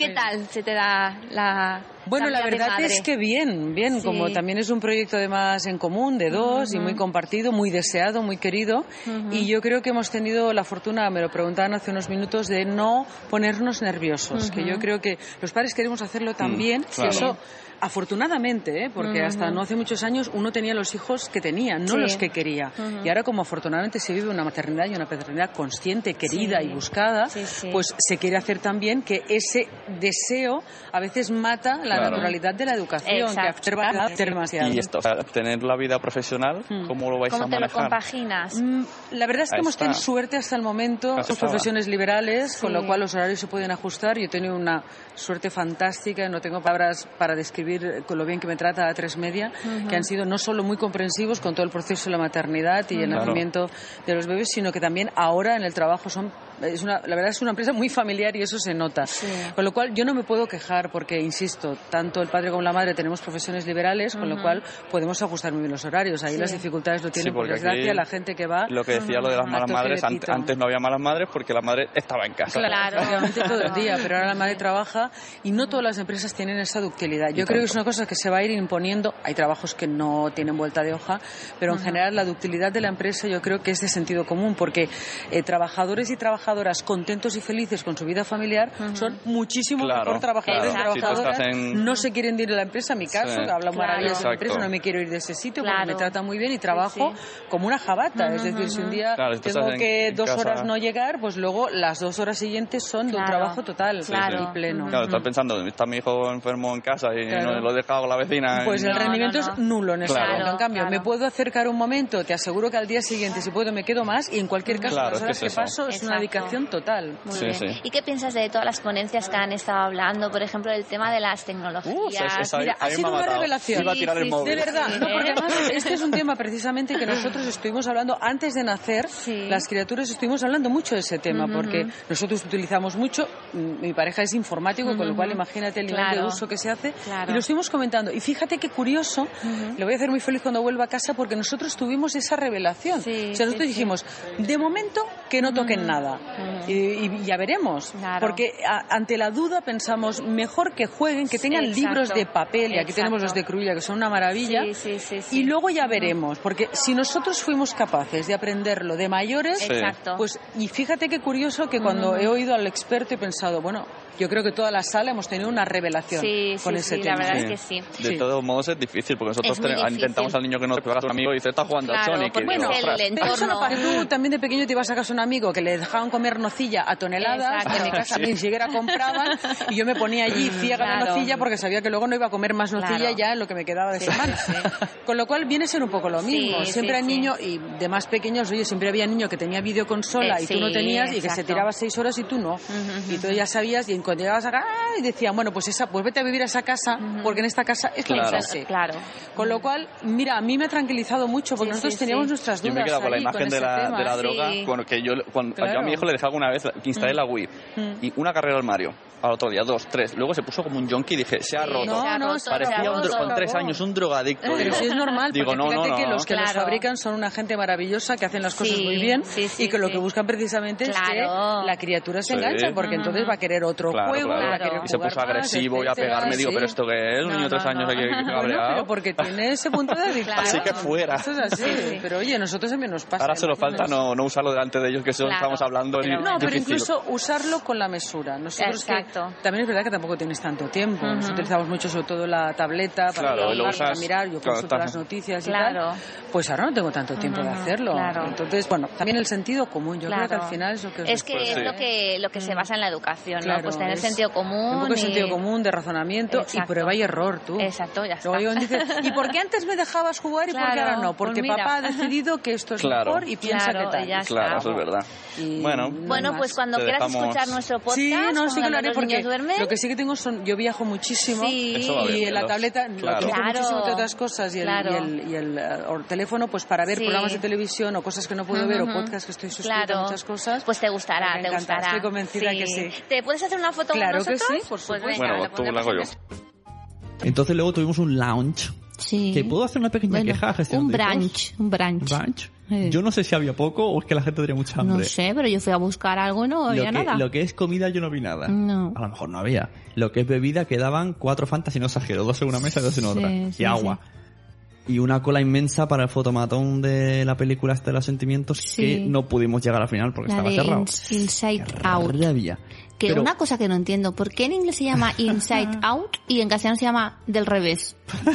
¿Qué tal se te da la, Bueno, la verdad es que bien, bien, Sí. como también es un proyecto además en común de dos y muy compartido, muy deseado, muy querido. Y yo creo que hemos tenido la fortuna, me lo preguntaban hace unos minutos, de no ponernos nerviosos. Que yo creo que los padres queremos hacerlo también. claro. Eso, afortunadamente, ¿eh? porque hasta no hace muchos años uno tenía los hijos que tenía, no Sí. los que quería. Y ahora, como afortunadamente se vive una maternidad y una paternidad consciente, querida Sí. y buscada, Sí, sí. pues se quiere hacer también que ese deseo a veces mata la Claro. naturalidad de la educación, Exacto. que hacer demasiado. Y esto, o sea, tener la vida profesional, ¿cómo lo vais ¿Cómo a te lo manejar? compaginas? Mm, La verdad es que Ahí hemos está. tenido suerte hasta el momento, estaba. profesiones liberales, con lo cual los horarios se pueden ajustar. Yo he tenido una suerte fantástica, no tengo palabras para describir eh, con lo bien que me trata a tres media, que han sido no solo muy comprensivos con todo el proceso de la maternidad y el Claro. nacimiento de los bebés, sino que también ahora en el trabajo son es una, la verdad es una empresa muy familiar y eso se nota. Con lo cual yo no me puedo quejar porque, insisto, tanto el padre como la madre tenemos profesiones liberales, con lo cual podemos ajustar muy bien los horarios. Ahí Sí. las dificultades lo tienen, Sí, por desgracia, la gente que va Lo que decía lo de las malas madres, ant- pito. antes no había malas madres porque la madre estaba en casa. Claro. Prácticamente todo el día, pero ahora la madre trabaja y no todas las empresas tienen esa ductilidad. Yo Y creo que tanto. es una cosa que se va a ir imponiendo. Hay trabajos que no tienen vuelta de hoja, pero en general la ductilidad de la empresa yo creo que es de sentido común porque eh, trabajadores y trabajadoras contentos y felices con su vida familiar son muchísimo Claro, mejor trabajadores claro. y trabajadoras. en- No se quieren ir de la empresa, en mi caso, Sí. que habla Claro. maravillas de la empresa, no me quiero ir de ese sitio Claro. porque me trata muy bien y trabajo como una jabata. Es decir, si un día Claro, si tú tengo que en dos casa- horas no llegar, pues luego las dos horas siguientes son de un trabajo total Claro. y pleno. Claro, estás pensando, está mi hijo enfermo en casa y Claro. no lo he dejado con la vecina. Pues y- el rendimiento no, no. es nulo en ese Claro. momento. En cambio, Claro. me puedo acercar un momento, te aseguro que al día siguiente, si puedo, me quedo más y en cualquier caso, Claro, las es que horas es que, paso es una Exacto. Total. Muy Sí, bien. sí. ¿Y qué piensas de todas las ponencias que han estado hablando? Por ejemplo, del tema de las tecnologías. Uh, esa- esa- Mira, ha sido una matado. revelación. Iba a tirar el Sí, sí, móvil. De verdad, Sí, no, porque además este es un tema precisamente que nosotros estuvimos hablando antes de nacer. Sí. Las criaturas estuvimos hablando mucho de ese tema porque nosotros utilizamos mucho. Mi pareja es informático, con lo cual imagínate el nivel de uso que se hace. Claro. Y lo estuvimos comentando. Y fíjate qué curioso, le voy a hacer muy feliz cuando vuelva a casa porque nosotros tuvimos esa revelación. Sí, o sea, nosotros sí. dijimos, de momento que no toquen nada. Y, y ya veremos. Claro. Porque a- ante la duda pensamos, mejor que jueguen, que tengan Exacto. libros de papel. Y aquí tenemos los de. Cruilla, que son una maravilla. Sí, sí, sí, sí. Y luego ya veremos, porque si nosotros fuimos capaces de aprenderlo de mayores. Exacto. pues y fíjate qué curioso que cuando he oído al experto he pensado, bueno, yo creo que toda la sala hemos tenido una revelación Sí, con sí, ese sí, tema. la verdad Sí. es que sí. De Sí. todos modos es difícil, porque nosotros difícil. intentamos al niño que no te pegas a un amigo y dice, está jugando Claro, al Sonic. porque y digo, es el "Ostras". Pero eso no pasa. Tú también de pequeño te ibas a casa de un amigo que le dejaban comer nocilla a toneladas, Exacto. en mi [LAUGHS] casa ni siquiera compraban, y yo me ponía allí ciega de Claro. nocilla porque sabía que luego no iba a comer más nocilla Claro. ya en lo que me quedaba de Sí, semana. sí, [LAUGHS] Con lo cual viene a ser un poco lo mismo. sí, siempre hay sí. niños, y de más pequeños, oye, siempre había niño que tenía videoconsola Eh, y tú no tenías, y que se exacto. tiraba seis horas y tú no. Y tú ya sabías, y cuando llegabas acá, y decían, bueno, pues esa, pues vete a vivir a esa casa, porque en esta casa es Claro. la clase. Claro. Con lo cual, mira, a mí me ha tranquilizado mucho, porque Sí, nosotros sí, teníamos sí. nuestras dudas. Yo me he quedado con la imagen de la, de la Sí. droga, bueno, que yo, cuando, Claro. yo a mi hijo le dejé alguna vez que instalé la Wii y una carrera al Mario, al otro día, dos, tres. Luego se puso como un junkie y dije, se ha roto. No, se ha no, Parecía un roto. con tres años un drogadicto. Pero digo. sí es normal, Digo, porque no, fíjate no, que no. los que los Claro. fabrican son una gente maravillosa que hacen las cosas Sí, muy bien sí, sí, y que lo que buscan precisamente es Claro. que la criatura se Sí. enganche, porque entonces va a querer otro Claro, juego, claro. va a querer Y se puso más, agresivo y a pegarme. Digo. ¿pero esto qué es? Un niño de tres años aquí [LAUGHS] cabreado. pero porque tiene ese punto de adicción. Así que fuera. Eso es así. Sí, sí. Pero oye, nosotros también nos pasa. Ahora solo falta no, no usarlo delante de ellos, que estamos hablando. No, pero incluso usarlo con la mesura. Nosotros que Exacto. también es verdad que tampoco tienes tanto tiempo. Nosotros utilizamos mucho sobre todo la tableta para, Claro, y trabajar, para mirar, yo claro, consulto las noticias y Claro. tal. Pues ahora no tengo tanto tiempo de hacerlo. claro. Entonces, bueno, también el sentido común. Yo creo que al final es lo que os Es que es sí. lo que lo que se basa en la educación, ¿no? Claro, Pues tener es sentido común. Un poco de y- sentido común, de razonamiento y Exacto. prueba y error, tú. Exacto, ya está. Luego dice, ¿y por qué antes me dejabas jugar y por qué ahora no? pues Porque mira. papá ha decidido que esto es Claro. mejor y piensa Claro, que tal. y. Claro, eso es verdad. Y Bueno. Bueno, pues cuando quieras escuchar nuestro podcast, Sí, no, sí que lo haré porque niños duermen, lo que sí que tengo son, yo viajo muchísimo Sí. Y en la tableta lo claro. utilizo Claro. muchísimo entre otras cosas y el, Claro. y el, y el, eh, o el teléfono pues para ver Sí. programas de televisión o cosas que no puedo ver o podcasts que estoy suscrita Claro. a muchas cosas. Pues te gustará, Me te encanta, gustará. estoy convencida que sí. ¿Te puedes hacer una foto Claro con que nosotros? sí, por Pues supuesto. venga, Bueno, la tú la hago yo. Entonces luego tuvimos un lounge Sí. Que puedo hacer una pequeña Bueno, queja a gestión un de branch, un branch. Branch. Eh. Yo no sé si había poco o es que la gente tenía mucha hambre. No sé, pero yo fui a buscar algo y no lo, había que, nada. lo que es comida yo no vi nada. No. A lo mejor no había. Lo que es bebida quedaban cuatro fantas y no exagero, dos en una mesa y dos en Sí, otra. sí, y agua. Y una cola inmensa para el fotomatón de la película Este de los Sentimientos Sí. que no pudimos llegar al final porque La estaba de cerrado. Ins- Inside Out. Rabia. Que Pero- una cosa que no entiendo, ¿por qué en inglés se llama [LAUGHS] Inside Out y en castellano se llama del revés? [LAUGHS]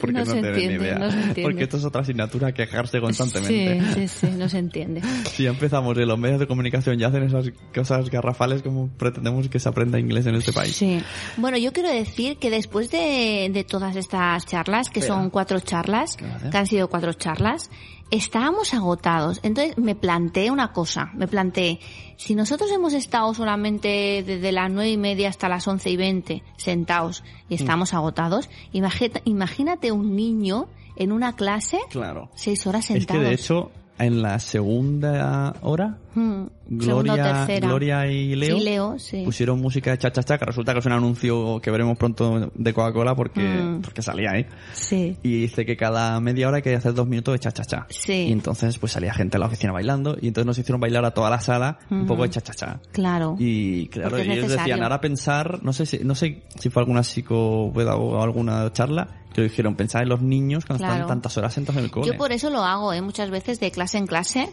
Porque No no, se tienen ni entiende, idea. no se entiende. Porque esto es otra asignatura, quejarse constantemente. Sí, sí, sí, no se entiende. [LAUGHS] Si ya empezamos y los medios de comunicación ya hacen esas cosas garrafales, como pretendemos que se aprenda inglés en este país? Sí. Bueno, yo quiero decir que después de, de todas estas charlas, que Espera. son cuatro charlas, que han sido cuatro charlas, estábamos agotados. Entonces me planteé una cosa, me planteé, si nosotros hemos estado solamente desde las nueve y media hasta las once y veinte sentados y estamos agotados, imagínate, imagínate un niño en una clase Claro. seis horas Es que sentados. de hecho, en la segunda hora, Hmm, Gloria. Gloria y Leo, Sí, Leo, sí. pusieron música de cha cha cha, que resulta que es un anuncio que veremos pronto de Coca-Cola porque, Mm. porque salía ahí. Sí. Y dice que cada media hora hay que hacer dos minutos de cha cha cha. Sí. Y entonces pues salía gente a la oficina bailando y entonces nos hicieron bailar a toda la sala un poco de cha cha cha. Claro. Y claro, ellos decían, ahora pensar, no sé si, no sé si fue alguna psicopedagoga o alguna charla, que dijeron, pensar en los niños cuando Claro. están tantas horas sentados en el cole. Yo por eso lo hago, ¿eh? muchas veces de clase en clase.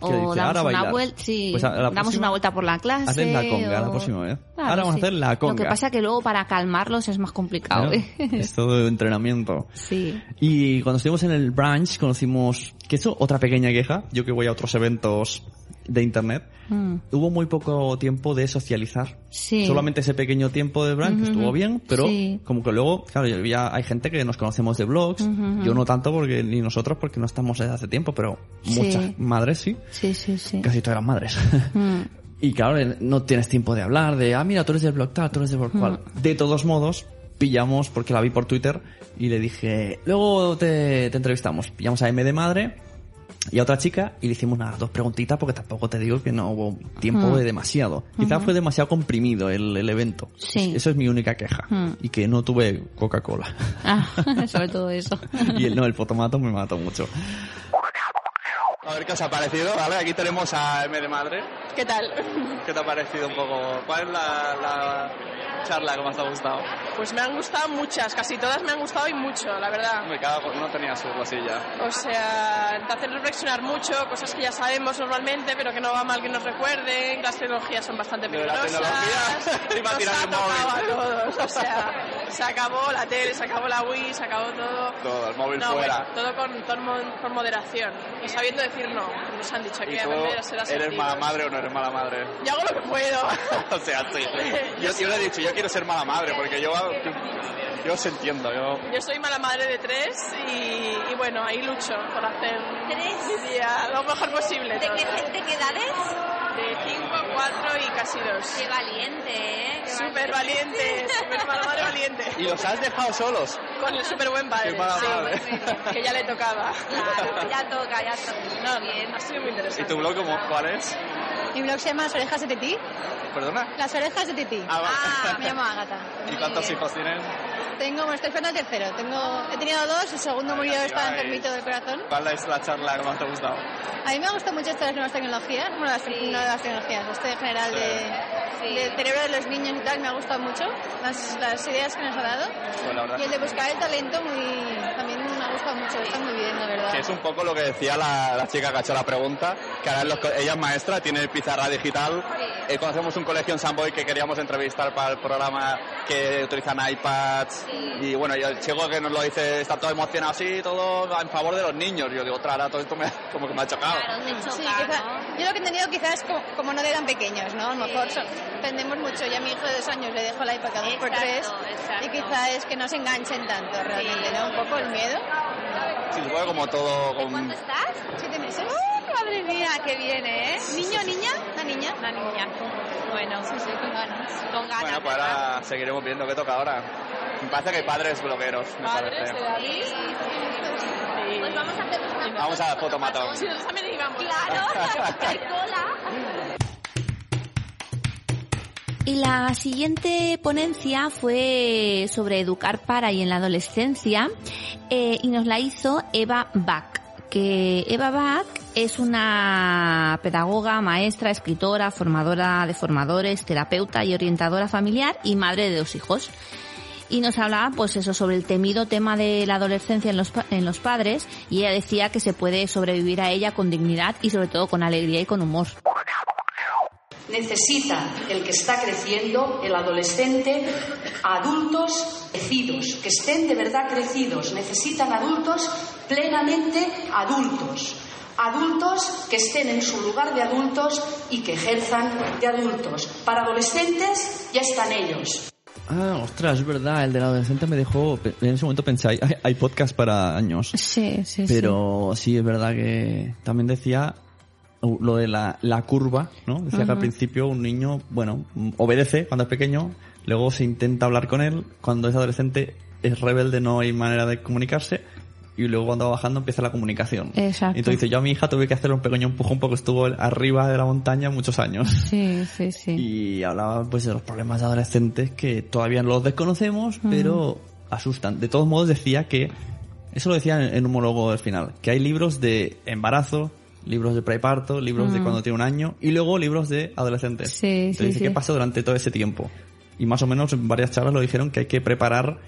O dice, damos "Ahora una bailar". vuelta, sí, Pues la damos próxima una vuelta por la clase. hacen la conga la o- próxima vez. Claro, Ahora vamos sí. a hacer la conga. Lo que pasa que luego para calmarlos es más complicado. Claro, ¿eh? [LAUGHS] Es todo entrenamiento. Sí. Y cuando estuvimos en el branch conocimos, que eso, otra pequeña queja, yo que voy a otros eventos de internet, Mm, hubo muy poco tiempo de socializar. Sí. Solamente ese pequeño tiempo de Ujú, estuvo bien, pero sí. como que luego, claro, ya hay gente que nos conocemos de blogs, yo no tanto porque ni nosotros porque no estamos desde hace tiempo, pero Sí. muchas madres sí, Sí, sí, sí. casi todas las madres. Mm, [LAUGHS] Y claro, eh, no tienes tiempo de hablar de, ah, mira, tú eres del blog tal, tú eres del blog cual. De todos modos, pillamos, porque la vi por Twitter, y le dije, luego te, te entrevistamos. Pillamos a M de madre y a otra chica, y le hicimos unas dos preguntitas, porque tampoco te digo que no hubo tiempo Mm. de demasiado. Quizás fue demasiado comprimido el, el evento. Sí. Eso es mi única queja. Mm. Y que no tuve Coca-Cola. Ah, [LAUGHS] sobre todo eso. y el, no, el fotomato me mató mucho. A ver qué os ha parecido, ¿vale? Aquí tenemos a M de madre. ¿Qué tal? ¿Qué te ha parecido un poco? ¿Cuál es la, la charla más te ha gustado? Pues me han gustado muchas, casi todas me han gustado y mucho, la verdad. Hombre, cada uno tenía su cosilla. O sea, te hacen reflexionar mucho, cosas que ya sabemos normalmente, pero que no va mal que nos recuerden. Las tecnologías son bastante De la peligrosas. tecnología, [LAUGHS] iba a Nos tirar ha el tocado móvil. a todos. O sea, se acabó la tele, se acabó la Wii, se acabó todo. Todo, el móvil No, fuera. bueno, todo con, mo- con moderación y sabiendo decir no. Nos han dicho que ¿Y tú aprender a eres mala madre o no eres mala madre? Yo hago lo que puedo. [LAUGHS] o sea, sí. [LAUGHS] Yo, yo le he dicho, yo quiero ser mala madre porque yo, yo os entiendo. Yo... Yo soy mala madre de tres y, y bueno, ahí lucho por hacer mi día lo mejor posible. ¿De qué, de qué edades? De cinco, cuatro y casi dos. Qué valiente, ¿eh? Qué Súper valiente, súper mala madre valiente. ¿Y los has dejado solos? Con el súper buen padre. Qué mala sí, madre. que ya le tocaba. Claro, ya toca, ya toca. No, bien, ha sido muy ¿Y interesante. tu blog cómo, cuál es? Mi blog se llama Las orejas de Titi. ¿Perdona? Las orejas de Titi. Ah, vale. me llamo Agata. [LAUGHS] ¿Y cuántos hijos tienes? Tengo, bueno, estoy esperando el tercero. Tengo, he tenido dos, el segundo murió, estaba enfermito del corazón. ¿Cuál es la charla que más te ha gustado? A mí me gusta mucho esto de las nuevas tecnologías, bueno, las, no de las tecnologías, esto en general de, del cerebro de los niños y tal, me ha gustado mucho, las, las ideas que nos ha dado. Pues. Y el de buscar el talento muy, también me ha gustado mucho, está muy bien, la verdad. Que es un poco lo que decía la, la chica que ha hecho la pregunta, que ahora los ella es maestra, tiene pizarra digital. Eh, conocemos un colegio en San Boy que queríamos entrevistar para el programa que utilizan iPads. Y bueno, y el chico que nos lo dice está todo emocionado así, todo en favor de los niños. Yo digo, otra, ahora todo esto me, como que me ha chocado. Sí, quizá- yo lo que he entendido quizás como, como no eran pequeños, ¿no? A lo mejor son- tendemos mucho. Ya a mi hijo de dos años le dejo el iPad dos por tres y quizá es que no se enganchen tanto realmente, ¿no? Un poco el miedo. Sí, se puede como todo... Con... estás? Siete meses. Madre mía, qué bien, ¿eh? ¿Niño o niña? Una niña. Una niña. Bueno, Sí, sí, con ganas. con ganas. Bueno, pues ahora seguiremos viendo qué toca ahora. Me parece que hay padres blogueros, me Padres, parece. edades. Pues vamos a hacer una Vamos a la fotomatón. Si [LAUGHS] nos también. Claro, [LAUGHS] hay cola. Y la siguiente ponencia fue sobre educar para y en la adolescencia eh, y nos la hizo Eva Bach. Que Eva Bach es una pedagoga, maestra, escritora, formadora de formadores, terapeuta y orientadora familiar y madre de dos hijos. Y nos hablaba, pues eso, sobre el temido tema de la adolescencia en los, en los padres y ella decía que se puede sobrevivir a ella con dignidad y sobre todo con alegría y con humor. Necesita el que está creciendo, el adolescente, adultos crecidos, que estén de verdad crecidos. Necesitan adultos plenamente adultos. Adultos que estén en su lugar de adultos y que ejerzan de adultos. Para adolescentes ya están ellos. Ah, ostras, es verdad, el del adolescente me dejó... En ese momento pensé, hay, hay podcast para años. Sí, sí, Pero sí, es verdad que también decía lo de la, la curva, ¿no? Decía que al principio un niño, bueno, obedece cuando es pequeño, luego se intenta hablar con él, cuando es adolescente es rebelde, no hay manera de comunicarse, y luego cuando va bajando empieza la comunicación. Exacto. Entonces dice, yo a mi hija tuve que hacer un pequeño empujón porque estuvo arriba de la montaña muchos años. Sí, sí, sí. [LAUGHS] Y hablaba pues de los problemas de adolescentes que todavía no los desconocemos, pero asustan. De todos modos decía que, eso lo decía en, en un monólogo del final, que hay libros de embarazo, libros de preparto, libros de Mm. cuando tiene un año y luego libros de adolescentes. Sí, Entonces sí, dice, sí. ¿qué pasó durante todo ese tiempo? Y más o menos en varias charlas lo dijeron que hay que preparar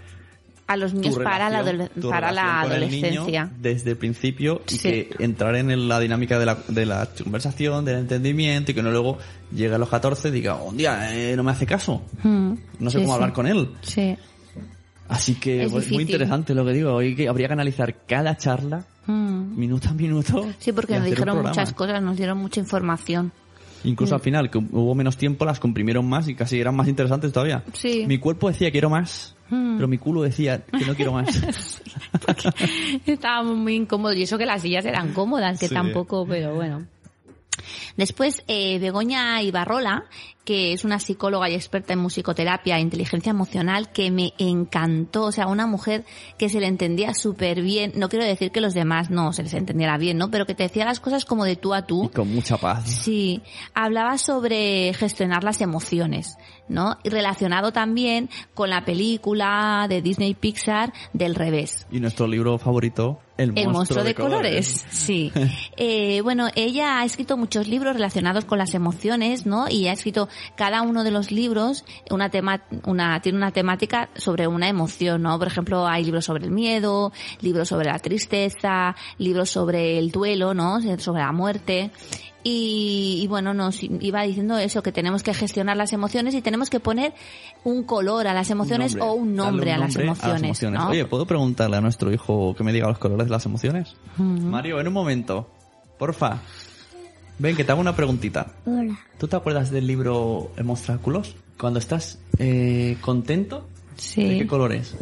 A los niños para la, relación- tu para la el niño adolescencia. desde el principio y que entrar en la dinámica de la, de la conversación, del entendimiento y que no luego llegue a los 14 y diga, un día eh, no me hace caso, Mm, no sé cómo hablar con él. Sí. Así que Es muy difícil. interesante lo que digo, hoy que habría que analizar cada charla Mm. minuto a minuto. Sí, porque nos dijeron muchas cosas, nos dieron mucha información. Incluso Mm. al final, que hubo menos tiempo, las comprimieron más y casi eran más interesantes todavía. Sí. Mi cuerpo decía quiero más, Mm. pero mi culo decía que no quiero más. [LAUGHS] [LAUGHS] Estábamos muy incómodos y eso que las sillas eran cómodas, que Sí. tampoco, pero bueno. Después, eh, Begoña Ibarrola, que es una psicóloga y experta en musicoterapia e inteligencia emocional, que me encantó. O sea, una mujer que se le entendía súper bien. No quiero decir que los demás no se les entendiera bien, ¿no? Pero que te decía las cosas como de tú a tú. y con mucha paz. Sí, hablaba sobre gestionar las emociones, ¿no? Y relacionado también con la película de Disney Pixar del revés. Y nuestro libro favorito, El, El monstruo de, colores. [LAUGHS] Sí. Eh, bueno, ella ha escrito muchos libros relacionados con las emociones, ¿no? Y ha escrito cada uno de los libros una tema, una, tiene una temática sobre una emoción, ¿no? Por ejemplo, hay libros sobre el miedo, libros sobre la tristeza, libros sobre el duelo, ¿no? Sobre la muerte. Y, y bueno, nos iba diciendo eso, que tenemos que gestionar las emociones y tenemos que poner un color a las emociones o un nombre, a, las emociones, ¿no? Oye, ¿puedo preguntarle a nuestro hijo que me diga los colores de las emociones? Mario, en un momento. Porfa. Ven, que te hago una preguntita. Hola. ¿Tú te acuerdas del libro Monstráculos? Cuando estás eh, contento, Sí. ¿de qué color es?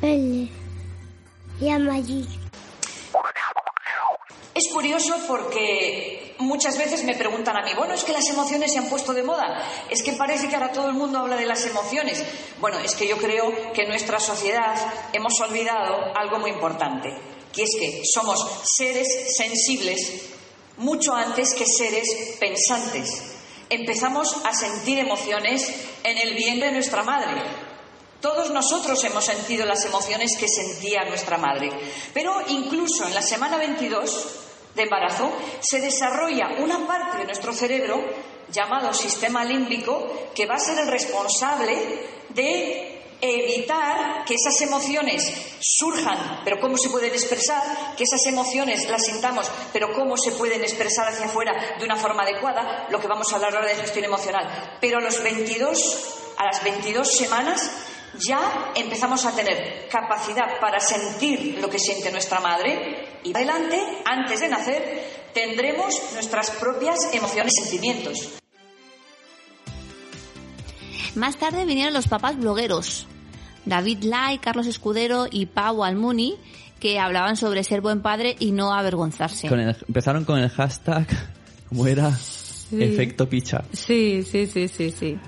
Verde. Y amarillo. Es curioso porque muchas veces me preguntan a mí, bueno, es que las emociones se han puesto de moda, es que parece que ahora todo el mundo habla de las emociones. Bueno, es que yo creo que en nuestra sociedad hemos olvidado algo muy importante, que es que somos seres sensibles mucho antes que seres pensantes. Empezamos a sentir emociones en el vientre de nuestra madre. Todos nosotros hemos sentido las emociones que sentía nuestra madre. Pero incluso en la semana 22 de embarazo se desarrolla una parte de nuestro cerebro llamado sistema límbico que va a ser el responsable de evitar que esas emociones surjan, pero cómo se pueden expresar, que esas emociones las sintamos, pero cómo se pueden expresar hacia afuera de una forma adecuada, lo que vamos a hablar ahora de gestión emocional. Pero a los 22, a las 22 semanas ya empezamos a tener capacidad para sentir lo que siente nuestra madre y adelante, antes de nacer, tendremos nuestras propias emociones y sentimientos. Más tarde vinieron los papás blogueros, David Lai, Carlos Escudero y Pau Almuni, que hablaban sobre ser buen padre y no avergonzarse. Con el- empezaron con el hashtag, ¿cómo era? Efecto picha. Sí, sí, sí, sí, sí.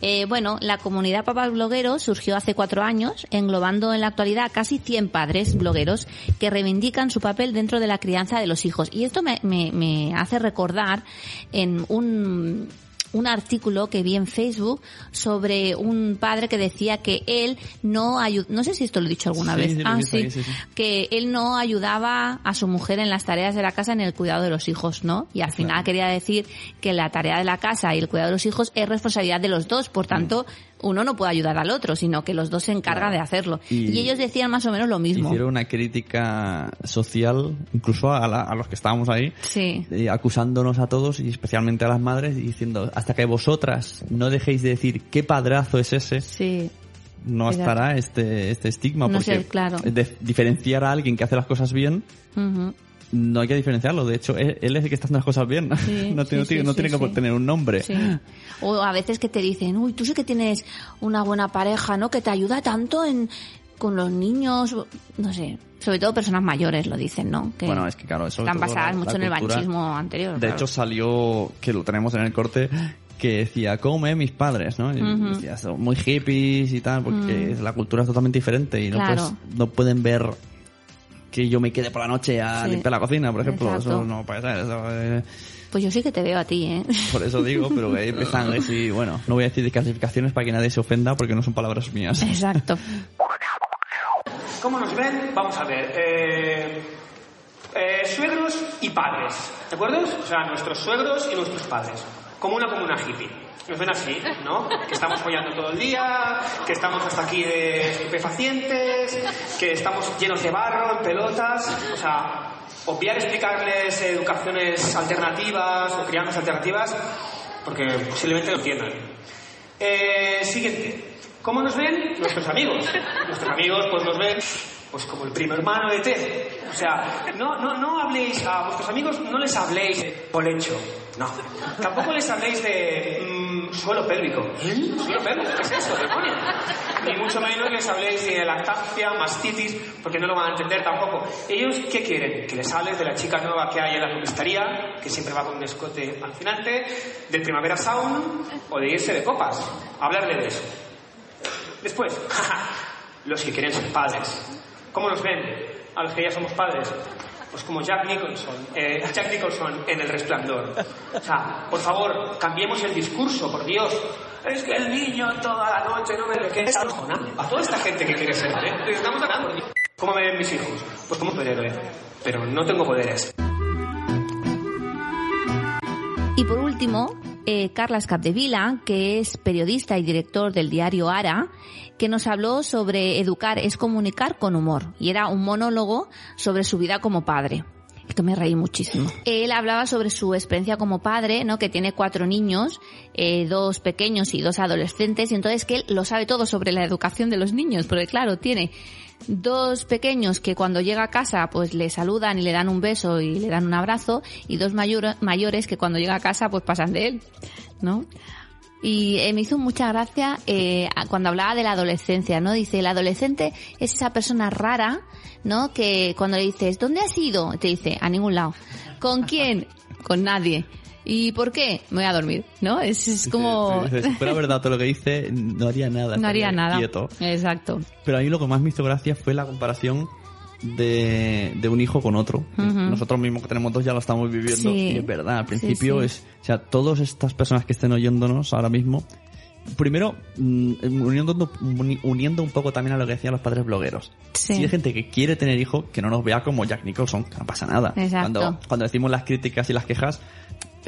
Eh, bueno, la comunidad Papás Blogueros surgió hace cuatro años, englobando en la actualidad casi 100 padres blogueros que reivindican su papel dentro de la crianza de los hijos. Y esto me, me, me hace recordar en un, un artículo que vi en Facebook sobre un padre que decía que él no ayudó, no sé si esto lo he dicho alguna Sí, vez, sí, ah, sí. que él no ayudaba a su mujer en las tareas de la casa en el cuidado de los hijos, ¿no? Y al final quería decir que la tarea de la casa y el cuidado de los hijos es responsabilidad de los dos, por tanto, uno no puede ayudar al otro, sino que los dos se encargan de hacerlo. Y- Y, ellos decían más o menos lo mismo. Hicieron una crítica social, incluso a, la- a los que estábamos ahí, Sí. eh, acusándonos a todos y especialmente a las madres diciendo hasta que vosotras no dejéis de decir qué padrazo es ese Sí. no Exacto. estará este este estigma No porque sé, claro. de- diferenciar a alguien que hace las cosas bien. No hay que diferenciarlo de hecho él, él es el que está haciendo las cosas bien Sí, [LAUGHS] no, tiene- sí, no tiene, sí, no tiene sí, que tener un nombre. O a veces que te dicen, uy, tú sí que tienes una buena pareja, ¿no? Que te ayuda tanto en con los niños, no sé, sobre todo personas mayores lo dicen, ¿no? Que bueno es que claro eso están basadas mucho la en el manchismo anterior. de claro. hecho salió que lo tenemos en el corte que decía come mis padres no Y decía, son muy hippies y tal porque Mm. la cultura es totalmente diferente y no Claro. puedes- no pueden ver que yo me quede por la noche a Sí. limpiar la cocina por ejemplo Exacto. eso no puede ser eso, eh, Pues yo sí que te veo a ti, ¿eh? [LAUGHS] por eso digo pero que ahí empiezan a decir bueno no voy a decir de clasificaciones para que nadie se ofenda porque no son palabras mías Exacto ¿Cómo nos ven? Vamos a ver. eh, eh, suegros y padres, ¿de acuerdo? O sea, nuestros suegros y nuestros padres. Como una comuna hippie. Nos ven así, ¿no? Que estamos follando todo el día, que estamos hasta aquí de estupefacientes, que estamos llenos de barro, en pelotas. O sea, obviar explicarles educaciones alternativas o crianzas alternativas, porque posiblemente lo entiendan. Eh, siguiente. ¿Cómo nos ven? Nuestros amigos. Nuestros amigos pues nos ven pues como el primo hermano de Ted. O sea, no, no, no habléis a vuestros amigos, no les habléis de colecho. No. Tampoco les habléis de suelo pélvico. ¿Suelo pélvico? ¿Qué es eso, demonio? Ni mucho menos les habléis de lactancia, mastitis, porque no lo van a entender tampoco. Ellos, ¿qué quieren? Que les hables de la chica nueva que hay en la comisaría, que siempre va con un escote alucinante, del Primavera Sound o de irse de copas. Hablarle de eso. Después, [LAUGHS] los que quieren ser padres. ¿Cómo nos ven a los que ya somos padres? Pues como Jack Nicholson, eh, Jack Nicholson en El Resplandor. O sea, por favor, cambiemos el discurso, por Dios. Es que el niño toda la noche no me le queda A toda esta gente que quiere ser, ¿eh? Estamos hablando. ¿Cómo me ven mis hijos? Pues como un superhéroe. Pero no tengo poderes. Y por último, eh, Carlas Capdevila, que es periodista y director del diario Ara, que nos habló sobre educar es comunicar con humor. Y era un monólogo sobre su vida como padre. Esto me reí muchísimo. Él hablaba sobre su experiencia como padre, ¿no? Que tiene cuatro niños, eh, dos pequeños y dos adolescentes, y entonces que él lo sabe todo sobre la educación de los niños, porque claro, tiene dos pequeños que cuando llega a casa pues le saludan y le dan un beso y le dan un abrazo y dos mayor- mayores que cuando llega a casa pues pasan de él, ¿no? Y eh, me hizo mucha gracia eh, cuando hablaba de la adolescencia, ¿no? Dice, el adolescente es esa persona rara, ¿no? Que cuando le dices, ¿dónde has ido? Te dice, a ningún lado. ¿Con quién? [LAUGHS] Con nadie. ¿Y por qué? Me voy a dormir, ¿no? Es, es como... Si fuera verdad todo lo que dice, no haría nada. [LAUGHS] No haría nada. Quieto. Exacto. Pero a mí lo que más me hizo gracia fue la comparación de, de un hijo con otro. Nosotros mismos que tenemos dos ya lo estamos viviendo. Sí. Y es verdad, al principio sí. es... O sea, todas estas personas que estén oyéndonos ahora mismo... Primero, mm, uniendo, uni- uniendo un poco también a lo que decían los padres blogueros. Sí. Si hay gente que quiere tener hijo, que no nos vea como Jack Nicholson, que no pasa nada. Exacto. Cuando, cuando decimos las críticas y las quejas,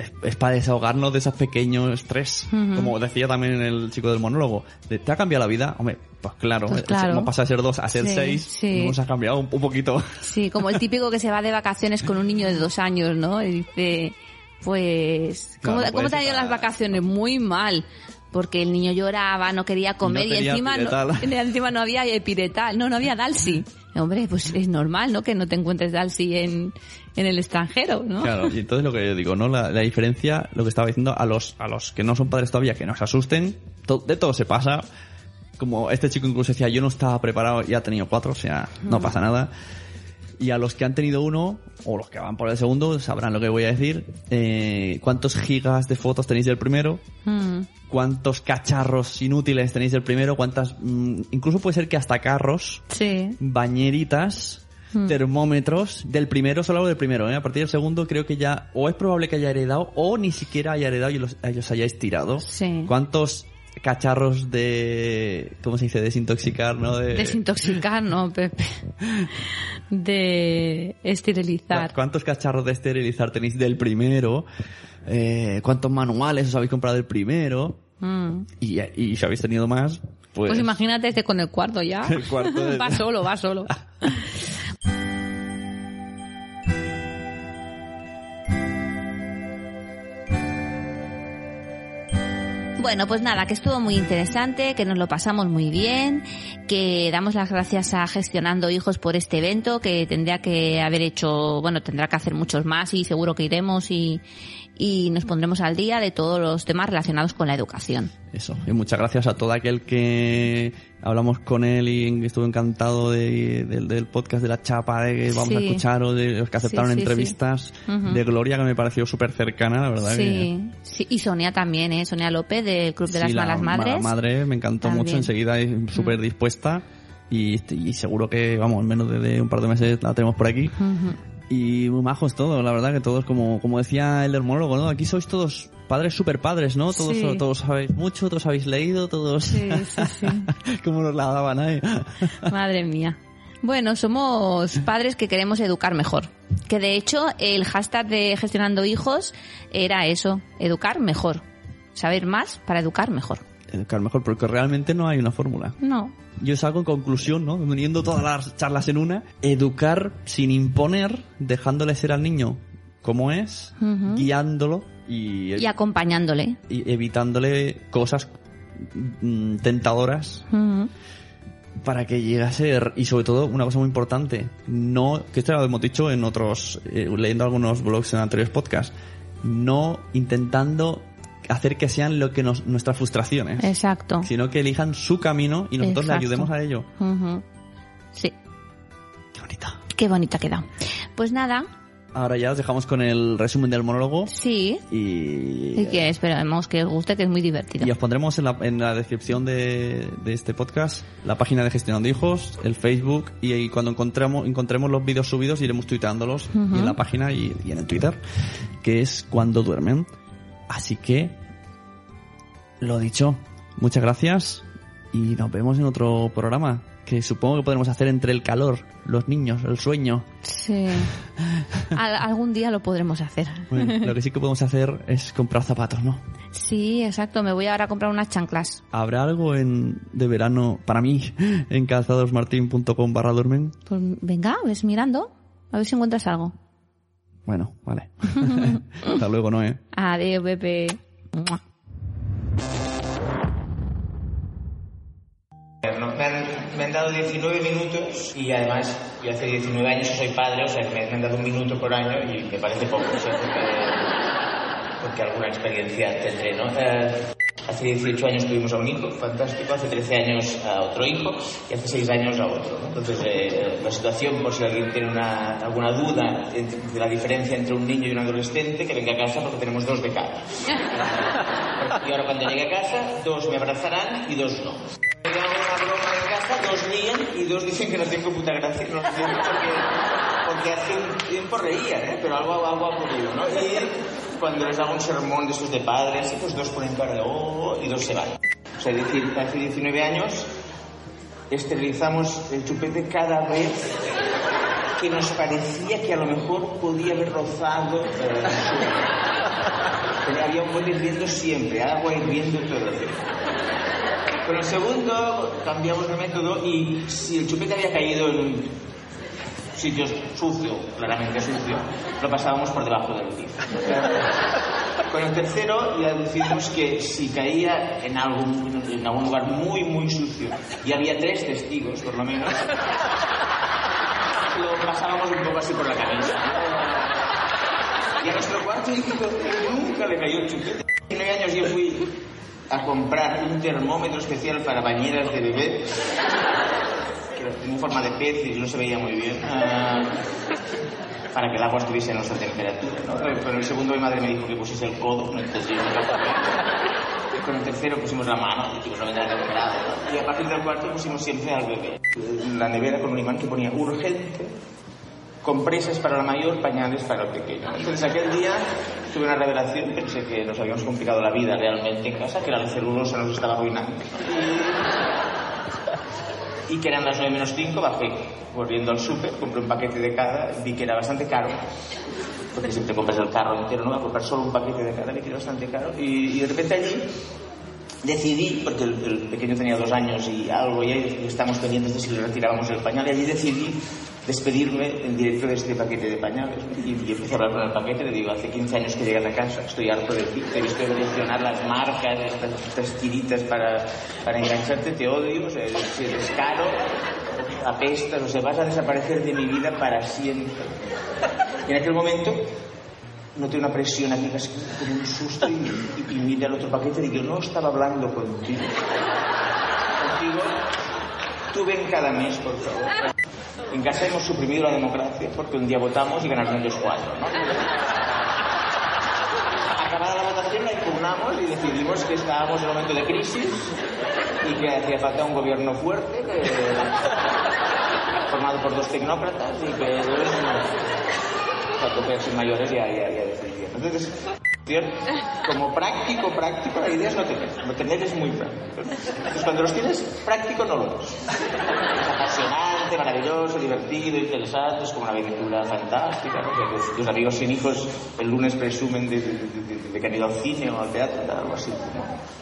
es, es para desahogarnos de esos pequeños estrés. Como decía también el chico del monólogo. de, ¿Te ha cambiado la vida? Hombre, pues claro. Pues claro. Hemos pasado de ser dos a ser Sí, seis. sí. Nos ha cambiado un, un poquito. Sí, como el típico que se va de vacaciones con un niño de dos años, ¿no? Y dice, pues, ¿cómo, Claro, ¿cómo te han ido las vacaciones? Muy mal. Porque el niño lloraba, no quería comer y, encima no, [LAUGHS] encima no había epiretal, no, no había Dalsi. Hombre, pues es normal, ¿no? Que no te encuentres Dalsi en, en el extranjero, ¿no? Claro, y entonces lo que yo digo, ¿no? La, la diferencia, lo que estaba diciendo, a los, a los que no son padres todavía, que no se asusten, to- de todo se pasa. Como este chico incluso decía, yo no estaba preparado y ha tenido cuatro, o sea, no pasa nada. Y a los que han tenido uno, o los que van por el segundo, sabrán lo que voy a decir. Eh, ¿Cuántos gigas de fotos tenéis del primero? Mm, ¿Cuántos cacharros inútiles tenéis del primero? ¿Cuántas, mm, incluso puede ser que hasta carros, sí. bañeritas, Hmm. termómetros. Del primero, solo hablo del primero, ¿eh? A partir del segundo creo que ya o es probable que haya heredado o ni siquiera haya heredado y los, los hayáis tirado. Sí. ¿Cuántos cacharros de... ¿Cómo se dice? Desintoxicar, ¿no? De, Desintoxicar, no, Pepe. De esterilizar. ¿Cuántos cacharros de esterilizar tenéis del primero? Eh, ¿Cuántos manuales os habéis comprado del primero? Mm. Y, y si habéis tenido más, pues... Pues imagínate este con el cuarto ya. [LAUGHS] El cuarto [LAUGHS] de- va solo, va solo. [LAUGHS] Bueno, pues nada, que estuvo muy interesante, que nos lo pasamos muy bien, que damos las gracias a Gestionando Hijos por este evento, que tendría que haber hecho, bueno, tendrá que hacer muchos más y seguro que iremos y, y nos pondremos al día de todos los temas relacionados con la educación. Eso, y muchas gracias a todo aquel que hablamos con él y estuvo encantado de- del- del podcast de la chapa de que vamos a Sí. escuchar o de los que aceptaron Sí, sí, entrevistas sí. Ujú. de Gloria que me pareció súper cercana, la verdad. que- Sí, y Sonia también, ¿eh? Sonia López del Club de las la Malas mala Madres. madre me encantó También. Mucho, enseguida súper dispuesta y, y seguro que, vamos, en menos de, de un par de meses la tenemos por aquí. Ujú. Y muy majos todos, la verdad que todos, como, como decía el hermólogo, ¿no? Aquí sois todos padres super padres, ¿no? Todos, Sí. todos sabéis mucho, todos habéis leído, todos... Sí, sí, sí. [LAUGHS] como nos la daban ahí. [LAUGHS] Madre mía. Bueno, somos padres que queremos educar mejor. Que de hecho el hashtag de gestionando hijos era eso, educar mejor. Saber más para educar mejor. Educar mejor, porque realmente no hay una fórmula. No. Yo salgo en conclusión, ¿no? Uniendo todas las charlas en una. Educar sin imponer, dejándole ser al niño como es, guiándolo y, Y acompañándole. y evitándole cosas mm, tentadoras para que llegue a ser y sobre todo una cosa muy importante no que esto ya lo hemos dicho en otros eh, leyendo algunos blogs en anteriores podcasts no intentando hacer que sean lo que nos, nuestras frustraciones Exacto. sino que elijan su camino y nosotros le ayudemos a ello. Sí. Qué bonita. Qué bonita ha quedado. Pues nada, ahora ya os dejamos con el resumen del monólogo sí. y Y que esperemos que os guste, que es muy divertido. Y os pondremos en la, en la descripción de, de este podcast la página de Gestionando Hijos, el Facebook y, cuando encontremos, encontremos los vídeos subidos iremos y en la página y, y en el Twitter, que es cuando duermen. Así que, lo dicho, muchas gracias y nos vemos en otro programa que supongo que podremos hacer entre el calor, los niños, el sueño. Sí. [LAUGHS] Al- algún día lo podremos hacer. Bueno, lo que sí que podemos hacer es comprar zapatos, ¿no? Sí, exacto. Me voy ahora a comprar unas chanclas. ¿Habrá algo en, de verano para mí [LAUGHS] en calzadosmartin.com barra duermen? Pues venga, ves mirando. A ver si encuentras algo. Bueno, vale. [LAUGHS] Hasta luego, Noé. Adiós, Pepe. Me, han, me han dado 19 minutos y además yo hace 19 años que soy padre, o sea me, han dado un minuto por año y me parece poco, o sea, porque, porque alguna experiencia tendré, ¿no? Eh, hace 18 años tuvimos a un hijo, fantástico, hace 13 años a otro hijo y hace 6 años a otro, ¿no? Entonces, eh, la situación, por si alguien tiene una, alguna duda entre- de la diferencia entre un niño y un adolescente, que venga a casa porque tenemos dos de cada. [LAUGHS] Y ahora cuando llegue a casa, dos me abrazarán y dos no. Tengo una broma en casa, dos ríen y dos dicen que no tengo puta gracia. No entiendo porque, porque hace un tiempo reían, ¿eh? pero algo, algo ha ocurrido, ¿no? Y cuando les hago un sermón de esos de padres, pues dos ponen cara de oh y dos se van. O sea, es decir, hace 19 años esterilizamos el chupete cada vez que nos parecía que a lo mejor podía haber rozado. eh, había un buen hirviendo siempre, agua hirviendo todo el tiempo. Con el segundo cambiamos de método y si el chupete había caído en un sitio sucio, claramente sucio, lo pasábamos por debajo del piso. Con el tercero ya decidimos que si caía en algún, en algún lugar muy, muy sucio y había tres testigos, por lo menos, lo pasábamos un poco así por la cabeza. Y a nuestro cuarto hijo nunca le cayó el chupete. En años yo fui a comprar un termómetro especial para bañeras de bebé, que tenía forma de pez y no se veía muy bien, ah, para que el agua estuviese a nuestra temperatura. ¿no? Con el segundo mi madre me dijo que pusiese el codo, no nunca por qué. Con el tercero pusimos la mano, no. ¿no? Y a partir del cuarto pusimos siempre al bebé. La nevera con un imán que ponía urgente compresas para la mayor, pañales para el pequeño. Entonces aquel día tuve una revelación, pensé que nos habíamos complicado la vida realmente en casa, que la celulosa nos estaba arruinando. Y, que eran las 9 menos 5, bajé corriendo al súper, compré un paquete de cada, vi que era bastante caro, porque siempre compras el carro entero, no voy a comprar solo un paquete de cada, vi que era bastante caro, y, y de repente allí decidí, porque el, el pequeño tenía dos años y algo, y ahí estamos pendientes de si le retirábamos el pañal, y allí decidí despedirme en directo de este paquete de pañales. Y, empecé a hablar con el paquete, le digo, hace 15 años que llegas a casa, estoy harto de ti, te he visto evolucionar las marcas, estas, tiritas para, para engancharte, te odio, o sea, eres, eres caro, vas a desaparecer de mi vida para siempre. Y en aquel momento noté una presión aquí, casi como un susto, y, y, y al otro paquete y digo, no estaba hablando contigo. Contigo, tú ven cada mes, por favor. En casa hemos suprimido la democracia porque un día votamos y ganaron ellos cuatro, ¿no? Acabada la votación la impugnamos y decidimos que estábamos en un momento de crisis y que hacía falta un gobierno fuerte formado por dos tecnócratas y que cuando fuesen mayores ya, ya, ya decidían. Entonces, como práctico, práctico, la idea es no tener. No tener es muy práctico. Entonces, cuando los tienes, práctico no lo es. Es apasionante, maravilloso, divertido, interesante, es como una aventura fantástica. ¿no? Tus, tus amigos sin hijos el lunes presumen de, de- de- de- que han ido al cine o al teatro, algo así. ¿no?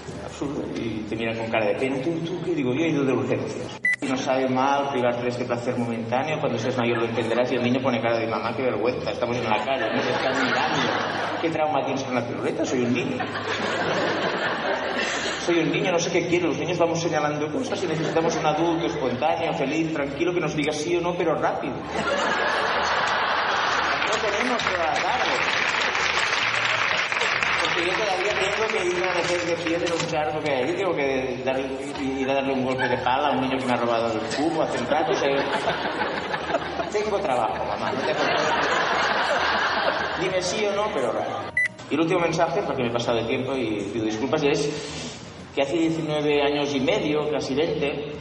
Y te miran con cara de pena. ¿Tú, tú digo? Yo he ido de urgencias. Y no sabe mal privarte de este placer momentáneo. Cuando seas mayor lo entenderás y el niño pone cara de mamá, qué vergüenza. Estamos en la calle, nos están mirando. ¿Qué trauma tienes con la piruleta? Soy un niño. Soy un niño, no sé qué quiero. Los niños vamos señalando cosas y necesitamos un adulto espontáneo, feliz, tranquilo, que nos diga sí o no, pero rápido. No tenemos toda la. Porque yo todavía tengo que ir a pie en un charco que hay, tengo que darle, ir a darle un golpe de pala a un niño que me ha robado el cubo hace un rato. o sea, tengo trabajo, mamá, no te preocupes. Dime sí o no, pero raro. Y el último mensaje, porque me he pasado de tiempo y pido disculpas, es que hace 19 años y medio, casi 20,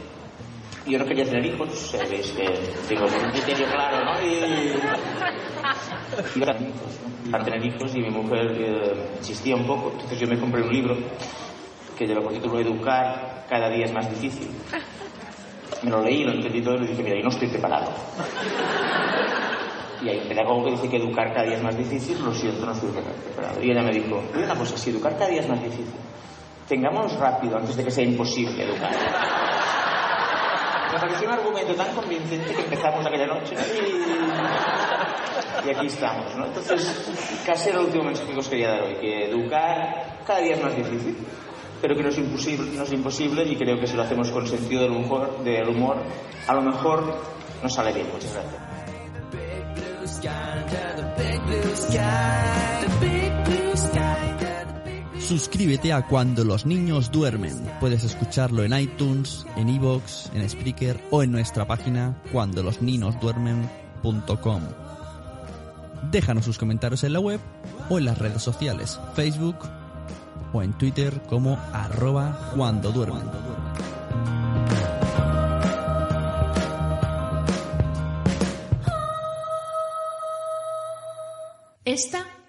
yo no quería tener hijos, sabéis que tengo un criterio claro, ¿no? Y hijos, ¿no? Para tener hijos y mi mujer eh, insistía un poco, entonces yo me compré un libro que lleva por título Educar cada día es más difícil. Me lo leí, lo entendí todo y le dije, mira, yo no estoy preparado. Y hay un pedagogo que dice que educar cada día es más difícil, lo siento, no estoy preparado. Y ella me dijo, oye, una cosa, si educar cada día es más difícil, tengámonos rápido antes de que sea imposible educar. Me pareció un argumento tan convincente que empezamos aquella noche ¿no? y, y aquí estamos, ¿no? Entonces, casi era el último mensaje que os quería dar hoy, que educar cada día es más difícil, pero que no es imposible, no es imposible y creo que si lo hacemos con sentido del humor, del humor a lo mejor nos sale bien. Muchas gracias. Suscríbete a Cuando los niños duermen. Puedes escucharlo en iTunes, en iVoox, en Spreaker o en nuestra página cuandolosninosduermen.com. Déjanos sus comentarios en la web o en las redes sociales, Facebook o en Twitter como arroba cuando duermen. Esta